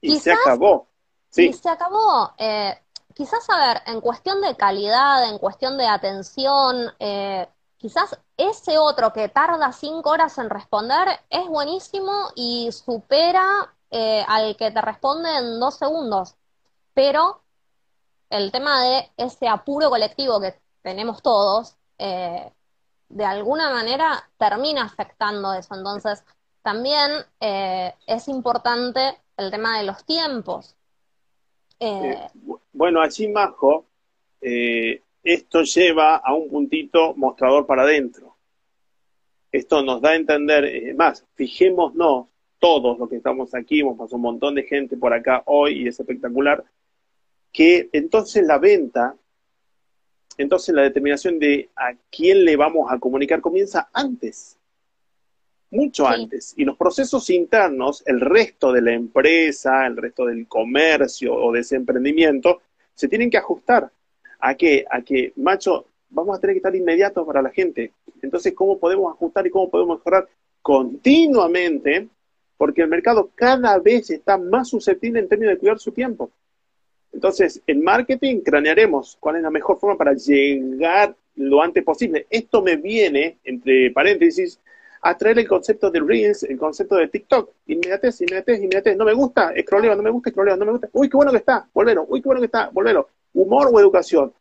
Y se acabó. Sí. Y se acabó. Eh, quizás, a ver, en cuestión de calidad, en cuestión de atención, eh, quizás ese otro que tarda cinco horas en responder es buenísimo y supera eh, al que te responde en dos segundos. Pero el tema de ese apuro colectivo que tenemos todos, de alguna manera termina afectando eso. Entonces, también es importante el tema de los tiempos. Eh, eh, bueno, allí, Majo, eh, esto lleva a un puntito mostrador para adentro. Esto nos da a entender, más, fijémonos todos los que estamos aquí, hemos pasado un montón de gente por acá hoy y es espectacular, que entonces la venta, entonces la determinación de a quién le vamos a comunicar comienza antes mucho antes. Y los procesos internos, el resto de la empresa, el resto del comercio o de ese emprendimiento, se tienen que ajustar a que, a que, macho, vamos a tener que estar inmediatos para la gente. Entonces, ¿cómo podemos ajustar y cómo podemos mejorar continuamente? Porque el mercado cada vez está más susceptible en términos de cuidar su tiempo. Entonces, en marketing cranearemos cuál es la mejor forma para llegar lo antes posible. Esto me viene, entre paréntesis, a traer el concepto de Reels, el concepto de TikTok. Inmediatez, inmediatez, inmediatez. No me gusta, escroleo, no me gusta, escroleo, no me gusta. Uy, qué bueno que está, volvelo. Uy, qué bueno que está, volvelo. Humor o educación.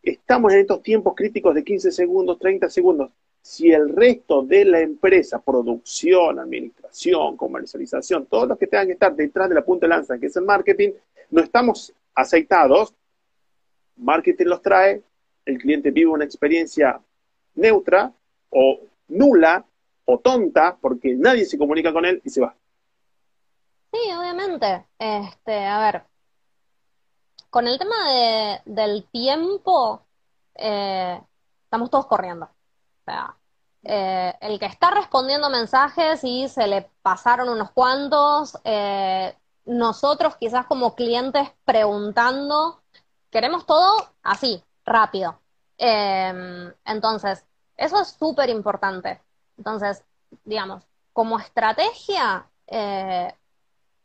Estamos en estos tiempos críticos de 15 segundos, 30 segundos. Si el resto de la empresa, producción, administración, comercialización, todos los que tengan que estar detrás de la punta de lanza, que es el marketing, no estamos aceitados, marketing los trae, el cliente vive una experiencia neutra o nula o tonta porque nadie se comunica con él y se va. Sí, obviamente. Este, a ver, con el tema de, del tiempo, eh, estamos todos corriendo. O sea, eh, el que está respondiendo mensajes y se le pasaron unos cuantos, eh, nosotros quizás como clientes preguntando, queremos todo así, rápido. entonces, eso es súper importante. Entonces, digamos, como estrategia,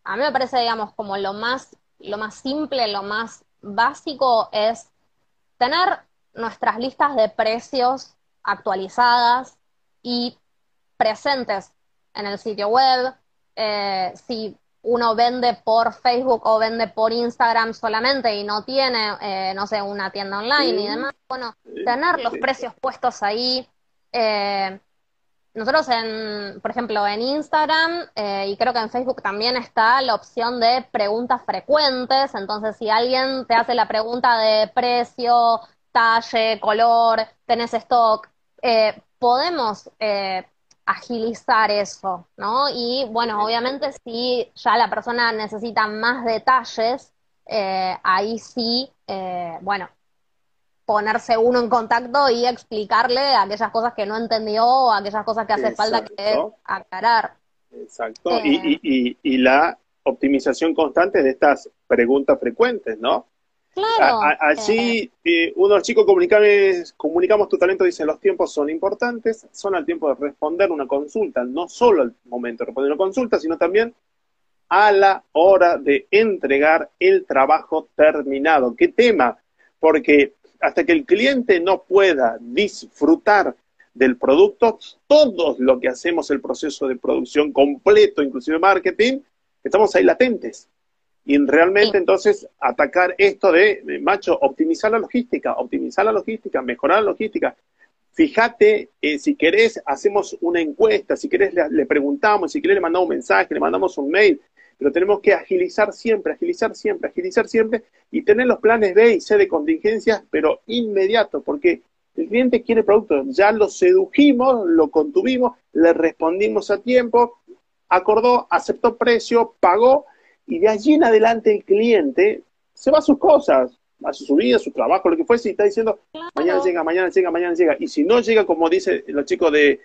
a mí me parece, digamos, como lo más, lo más simple, lo más básico es tener nuestras listas de precios actualizadas y presentes en el sitio web. Eh, si uno vende por Facebook o vende por Instagram solamente y no tiene, eh, no sé, una tienda online y demás, bueno, tener los precios puestos ahí. Nosotros, en, por ejemplo, en Instagram eh, y creo que en Facebook también está la opción de preguntas frecuentes. Entonces, si alguien te hace la pregunta de precio, talle, color, tenés stock, eh, podemos eh, agilizar eso, ¿no? Y bueno, obviamente si ya la persona necesita más detalles, ahí sí, bueno, ponerse uno en contacto y explicarle aquellas cosas que no entendió, aquellas cosas que hace falta que aclarar. Exacto. Y, y, y, la optimización constante de estas preguntas frecuentes, ¿no? Claro. Allí, eh, unos chicos comunicamos, comunicamos tu talento, dicen los tiempos son importantes, son al tiempo de responder una consulta, no solo al momento de responder una consulta, sino también a la hora de entregar el trabajo terminado. ¿Qué tema? Porque hasta que el cliente no pueda disfrutar del producto, todo lo que hacemos el proceso de producción completo, inclusive marketing, estamos ahí latentes. Y realmente entonces atacar esto de, macho, optimizar la logística, optimizar la logística, mejorar la logística. Fíjate, eh, si querés, hacemos una encuesta, si querés, le, preguntamos, si querés, le mandamos un mensaje, le mandamos un mail, pero tenemos que agilizar siempre, agilizar siempre, agilizar siempre y tener los planes B y C de contingencias, pero inmediato, porque el cliente quiere producto, ya lo sedujimos, lo contuvimos, le respondimos a tiempo, acordó, aceptó precio, pagó, y de allí en adelante el cliente se va a sus cosas, hace su vida, su trabajo, lo que fuese, y está diciendo, mañana llega, mañana llega, mañana llega. Y si no llega, como dicen los chicos de,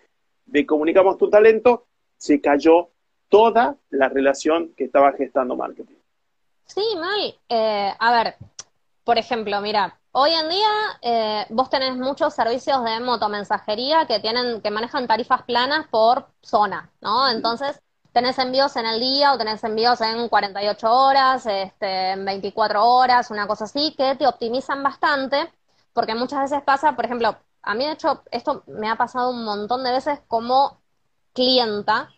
de Comunicamos tu Talento, se cayó toda la relación que estaba gestando marketing. Sí, mal. Eh, a ver, por ejemplo, mira, hoy en día eh, vos tenés muchos servicios de motomensajería que tienen, que manejan tarifas planas por zona, ¿no? Entonces, tenés envíos en el día o tenés envíos en 48 horas, este, en 24 horas, una cosa así, que te optimizan bastante, porque muchas veces pasa, por ejemplo, a mí de hecho esto me ha pasado un montón de veces como clienta,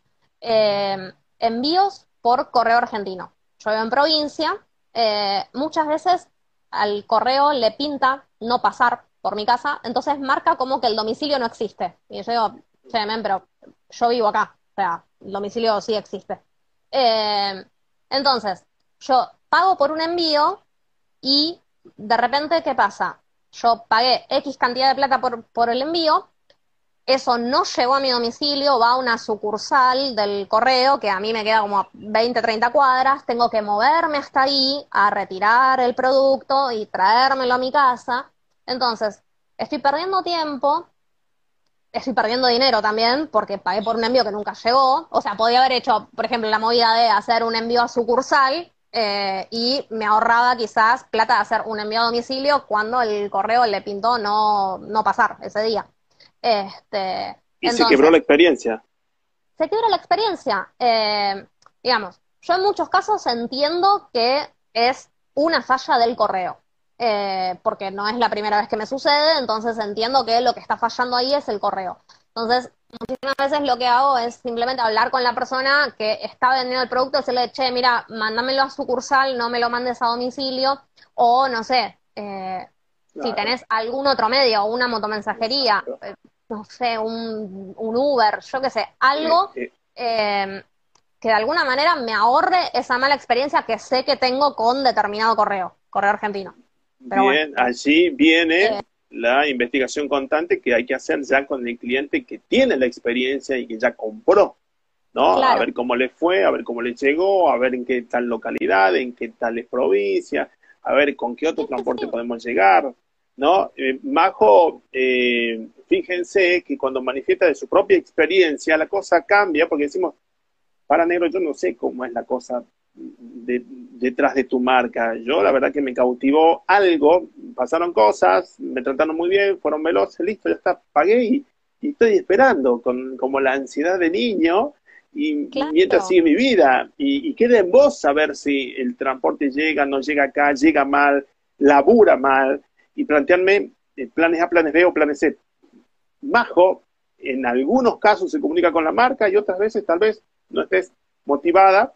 eh, envíos por correo argentino. Yo vivo en provincia, eh, muchas veces al correo le pinta no pasar por mi casa, entonces marca como que el domicilio no existe. Y yo digo, pero yo vivo acá, o sea, el domicilio sí existe. Eh, entonces, yo pago por un envío y de repente, ¿qué pasa? Yo pagué X cantidad de plata por, por el envío, eso no llegó a mi domicilio, va a una sucursal del correo que a mí me queda como a 20, 30 cuadras, tengo que moverme hasta ahí a retirar el producto y traérmelo a mi casa. Entonces, estoy perdiendo tiempo estoy perdiendo dinero también porque pagué por un envío que nunca llegó. O sea, podía haber hecho, por ejemplo, la movida de hacer un envío a sucursal eh, y me ahorraba quizás plata de hacer un envío a domicilio cuando el correo le pintó no, no pasar ese día. Este, y se quebró la experiencia. Se quebró la experiencia. Eh, digamos, yo en muchos casos entiendo que es una falla del correo. Eh, porque no es la primera vez que me sucede, entonces entiendo que lo que está fallando ahí es el correo. Entonces, muchísimas veces lo que hago es simplemente hablar con la persona que está vendiendo el producto, decirle, che, mira, mándamelo a sucursal, no me lo mandes a domicilio, o no sé, eh, si tenés algún otro medio, una motomensajería, eh, no sé, un, Uber, yo qué sé, algo que de alguna manera me ahorre esa mala experiencia que sé que tengo con determinado correo, correo argentino. Bien, allí viene eh. la investigación constante que hay que hacer ya con el cliente que tiene la experiencia y que ya compró, ¿no? A ver cómo le fue, a ver cómo le llegó, a ver en qué tal localidad, en qué tal provincia, a ver con qué otro transporte podemos llegar, ¿no? Eh, Majo, eh, fíjense que cuando manifiesta de su propia experiencia, la cosa cambia porque decimos, para negro, yo no sé cómo es la cosa detrás de tu marca. Yo la verdad que me cautivó algo, pasaron cosas, me trataron muy bien, fueron veloces, listo, ya está, pagué y, estoy esperando con como la ansiedad de niño y mientras sigue mi vida. Y, queda en vos saber si el transporte llega, no llega acá, llega mal, labura mal y plantearme eh, planes A, planes B o planes C. Majo, en algunos casos se comunica con la marca y otras veces tal vez no estés motivada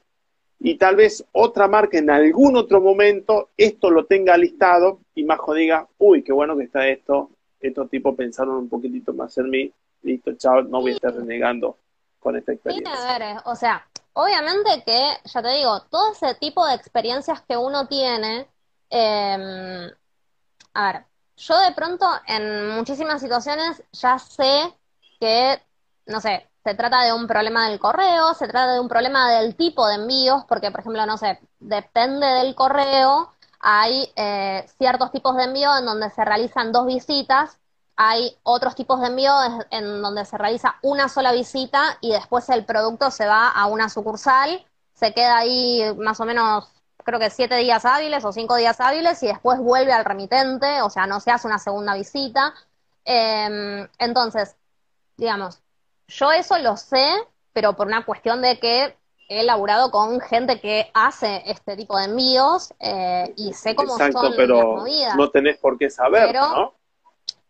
y tal vez otra marca en algún otro momento esto lo tenga listado y Majo diga, uy, qué bueno que está esto, estos tipos pensaron un poquitito más en mí, listo, chao, no voy a estar renegando con esta experiencia. Sí, a ver, o sea, obviamente que, ya te digo, todo ese tipo de experiencias que uno tiene, em, a ver, yo de pronto en muchísimas situaciones ya sé que, no sé, se trata de un problema del correo, se trata de un problema del tipo de envíos, porque, por ejemplo, no sé, depende del correo, hay eh, ciertos tipos de envío en donde se realizan dos visitas, hay otros tipos de envío en donde se realiza una sola visita y después el producto se va a una sucursal, se queda ahí más o menos, creo que siete días hábiles o cinco días hábiles y después vuelve al remitente, o sea, no se hace una segunda visita. Em, entonces, digamos, yo eso lo sé, pero por una cuestión de que he laburado con gente que hace este tipo de envíos eh, y sé cómo Exacto, son pero las movidas. no tenés por qué saber, Pero- ¿no?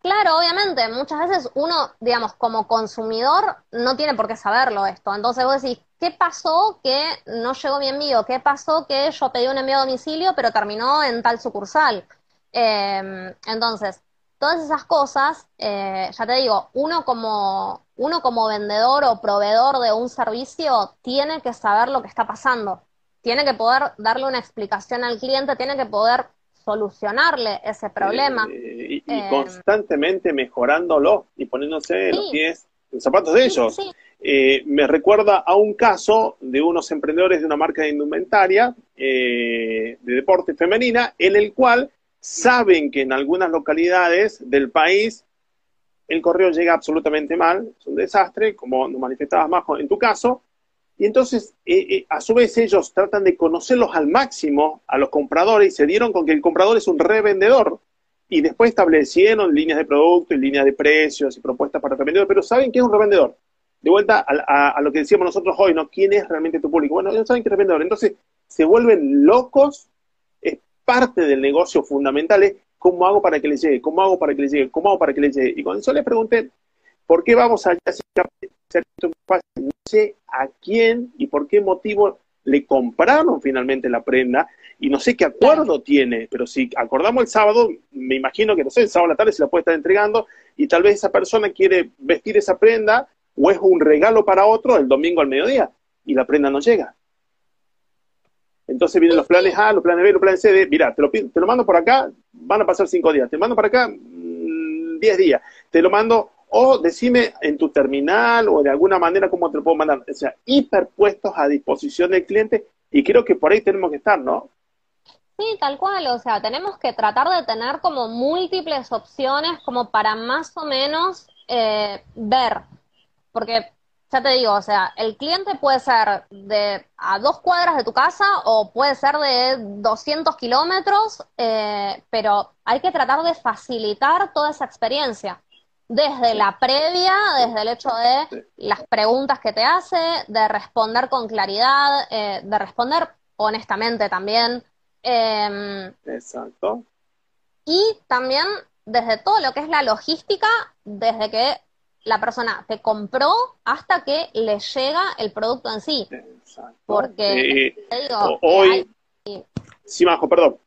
Claro, obviamente, muchas veces uno, digamos, como consumidor, no tiene por qué saberlo esto. Entonces vos decís, ¿qué pasó que no llegó mi envío? ¿Qué pasó que yo pedí un envío a domicilio pero terminó en tal sucursal? Eh, entonces, todas esas cosas, eh, ya te digo, uno como, uno como vendedor o proveedor de un servicio tiene que saber lo que está pasando. Tiene que poder darle una explicación al cliente, tiene que poder solucionarle ese problema. Eh, y, y Eh, constantemente mejorándolo y poniéndose en los Sí. pies, en zapatos de ellos. Sí, sí, Eh, me recuerda a un caso de unos emprendedores de una marca de indumentaria eh, de deporte femenina, en el cual saben que en algunas localidades del país el correo llega absolutamente mal, es un desastre, como nos manifestabas más en tu caso, y entonces eh, eh, a su vez ellos tratan de conocerlos al máximo a los compradores y se dieron con que el comprador es un revendedor. Y después establecieron líneas de producto y líneas de precios y propuestas para revendedores, pero saben que es un revendedor de vuelta a, lo que decíamos nosotros hoy, ¿no? ¿Quién es realmente tu público? Bueno, ellos saben que es revendedor. Entonces, se vuelven locos, es parte del negocio fundamental, es cómo hago para que les llegue, cómo hago para que les llegue, cómo hago para que les llegue. Y cuando yo les pregunté, ¿por qué vamos a hacer esto fácil? Sé a quién y por qué motivo le compraron finalmente la prenda y no sé qué acuerdo tiene, pero si acordamos el sábado, me imagino que no sé, el sábado a la tarde se la puede estar entregando y tal vez esa persona quiere vestir esa prenda o es un regalo para otro el domingo al mediodía y la prenda no llega. Entonces vienen los planes A, los planes B, los planes C de, mira, te lo, te lo mando por acá, van a pasar cinco días, te lo mando para acá, mm, diez días, te lo mando, o decime en tu terminal o de alguna manera cómo te lo puedo mandar. O sea, hiperpuestos a disposición del cliente y creo que por ahí tenemos que estar, ¿no? Sí, tal cual, o sea, tenemos que tratar de tener como múltiples opciones como para más o menos eh, ver, porque ya te digo, o sea, el cliente puede ser de a dos cuadras de tu casa o puede ser de 200 kilómetros, eh, pero hay que tratar de facilitar toda esa experiencia. Desde la previa, desde el hecho de las preguntas que te hace, de responder con claridad, eh, de responder honestamente también. Em, Exacto. y también desde todo lo que es la logística, desde que la persona te compró hasta que le llega el producto en sí. Exacto. Porque, Eh, te digo, hoy, hay- sí, Majo, perdón.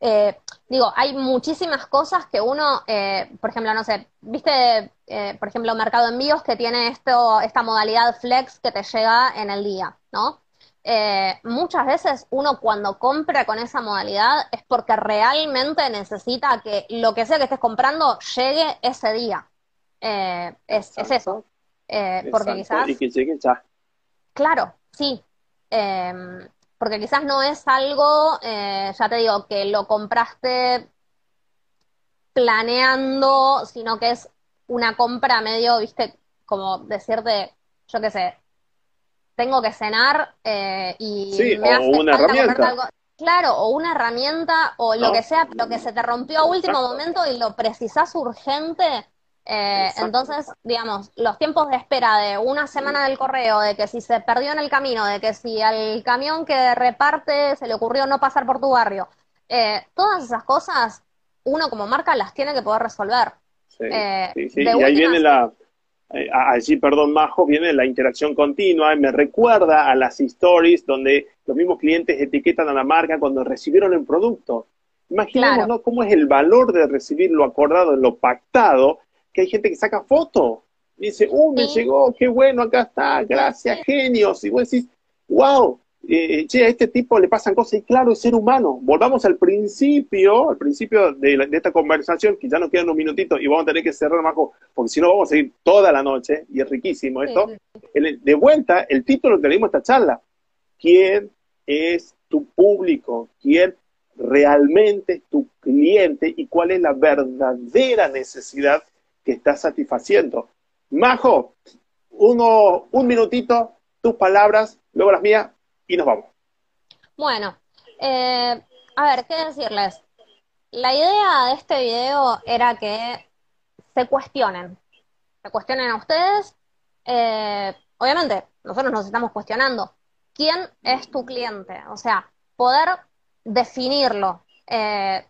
Eh, digo, hay muchísimas cosas que uno, eh, por ejemplo, no sé, viste, eh, por ejemplo, Mercado Envíos que tiene esto, esta modalidad flex que te llega en el día, ¿no? Eh, muchas veces uno cuando compra con esa modalidad es porque realmente necesita que lo que sea que estés comprando llegue ese día. Eh, es, es eso. Eh, porque quizás Y que llegue ya. Claro, sí. Em, porque quizás no es algo, eh, ya te digo, que lo compraste planeando, sino que es una compra medio, viste, como decirte, yo qué sé, tengo que cenar eh, y Sí, me o hace una falta herramienta. algo. Claro, o una herramienta o lo que sea, pero que se te rompió a último Exacto. momento y lo precisás urgente. Eh, entonces, digamos, los tiempos de espera de una semana del correo, de que si se perdió en el camino, de que si al camión que reparte se le ocurrió no pasar por tu barrio, eh, todas esas cosas, uno como marca las tiene que poder resolver. Sí, Eh, sí, Y ahí viene la, eh, allí, perdón, Majo, viene la interacción continua y me recuerda a las stories donde los mismos clientes etiquetan a la marca cuando recibieron el producto. Imaginemos, Claro. ¿no? Cómo es el valor de recibir lo acordado, lo pactado, que hay gente que saca foto. Y dice, uh, me Sí. llegó, qué bueno, acá está, gracias, genios. Y vos decís, wow, eh, che, a este tipo le pasan cosas y claro, es ser humano. Volvamos al principio, al principio de, la- de esta conversación, que ya nos quedan unos minutitos y vamos a tener que cerrar, Majo, porque si no vamos a seguir toda la noche y es riquísimo esto. sí, sí. El- de vuelta, el título que le dimos a esta charla, ¿quién es tu público? ¿Quién? realmente tu cliente y cuál es la verdadera necesidad que está satisfaciendo. Majo, uno, un minutito, tus palabras, luego las mías y nos vamos. Bueno, eh, a ver, ¿qué decirles? La idea de este video era que se cuestionen, se cuestionen a ustedes. Eh, obviamente, nosotros nos estamos cuestionando. ¿Quién es tu cliente? O sea, poder definirlo. Eh,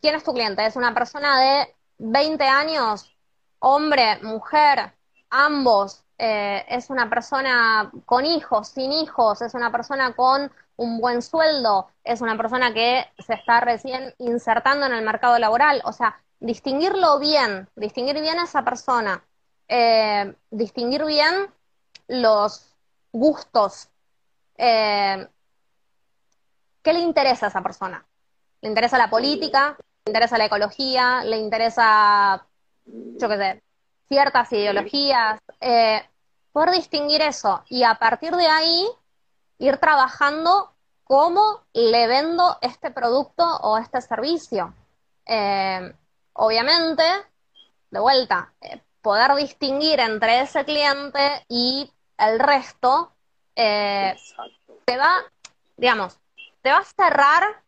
¿Quién es tu cliente? ¿Es una persona de 20 años, hombre, mujer, ambos? Eh, ¿Es una persona con hijos, sin hijos? ¿Es una persona con un buen sueldo? ¿Es una persona que se está recién insertando en el mercado laboral? O sea, distinguirlo bien, distinguir bien a esa persona, eh, distinguir bien los gustos. Eh, ¿Qué le interesa a esa persona? ¿Le interesa la política? ¿Le interesa la ecología? ¿Le interesa, yo qué sé, ciertas ideologías? Eh, poder distinguir eso y a partir de ahí ir trabajando cómo le vendo este producto o este servicio. obviamente, de vuelta, poder distinguir entre ese cliente y el resto, eh, te va, digamos, te va a cerrar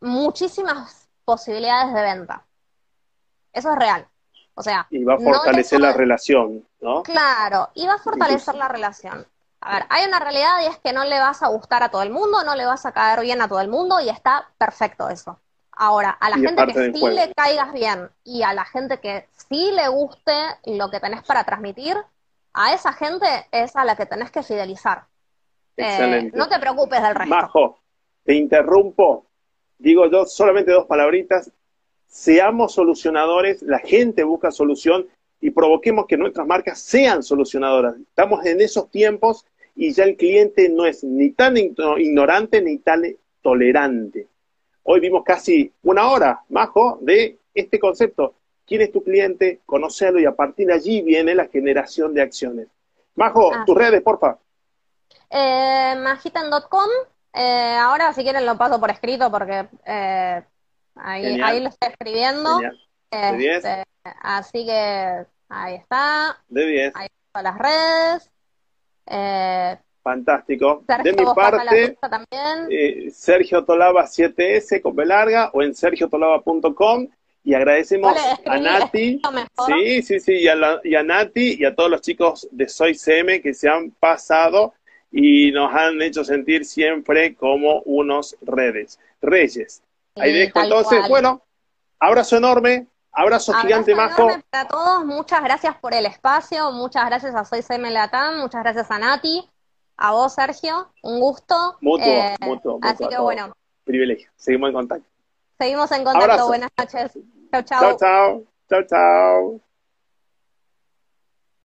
muchísimas posibilidades de venta. Eso es real. O sea, y va a fortalecer la relación, ¿no? Claro, y va a fortalecer la relación. A ver, hay una realidad y es que no le vas a gustar a todo el mundo, no le vas a caer bien a todo el mundo y está perfecto eso. Ahora, a la gente que sí le caigas bien y a la gente que sí le guste lo que tenés para transmitir, a esa gente es a la que tenés que fidelizar. Eh, no te preocupes del resto. Majo, te interrumpo. Digo yo solamente dos palabritas. Seamos solucionadores, la gente busca solución y provoquemos que nuestras marcas sean solucionadoras. Estamos en esos tiempos y ya el cliente no es ni tan ignorante ni tan tolerante. Hoy vimos casi una hora, Majo, de este concepto. ¿Quién es tu cliente? Conocerlo y a partir de allí viene la generación de acciones. Majo, ah. tus redes, porfa. Eh, magitan.com. Eh, ahora, si quieren, lo paso por escrito porque eh, ahí, ahí, lo estoy escribiendo. Este, así que ahí está. De 10. Ahí están las redes. Eh, Fantástico. de mi parte, eh, Sergio Tolaba 7S, con larga, o en sergiotolaba.com. Y agradecemos a Nati, sí, sí, sí, y a, y a, Nati y a todos los chicos de Soy CM que se han pasado y nos han hecho sentir siempre como unos redes, reyes. Ahí dejo entonces, bueno, abrazo enorme, abrazo, gigante, Majo. Para todos, muchas gracias por el espacio, muchas gracias a Soy CM Latam, muchas gracias a Nati a vos, Sergio, un gusto. Mutuo, eh, mutuo, Así que bueno. Privilegio. Seguimos en contacto. Seguimos en contacto. Buenas noches. Chao, chao. Chao, chao. Chao, chao.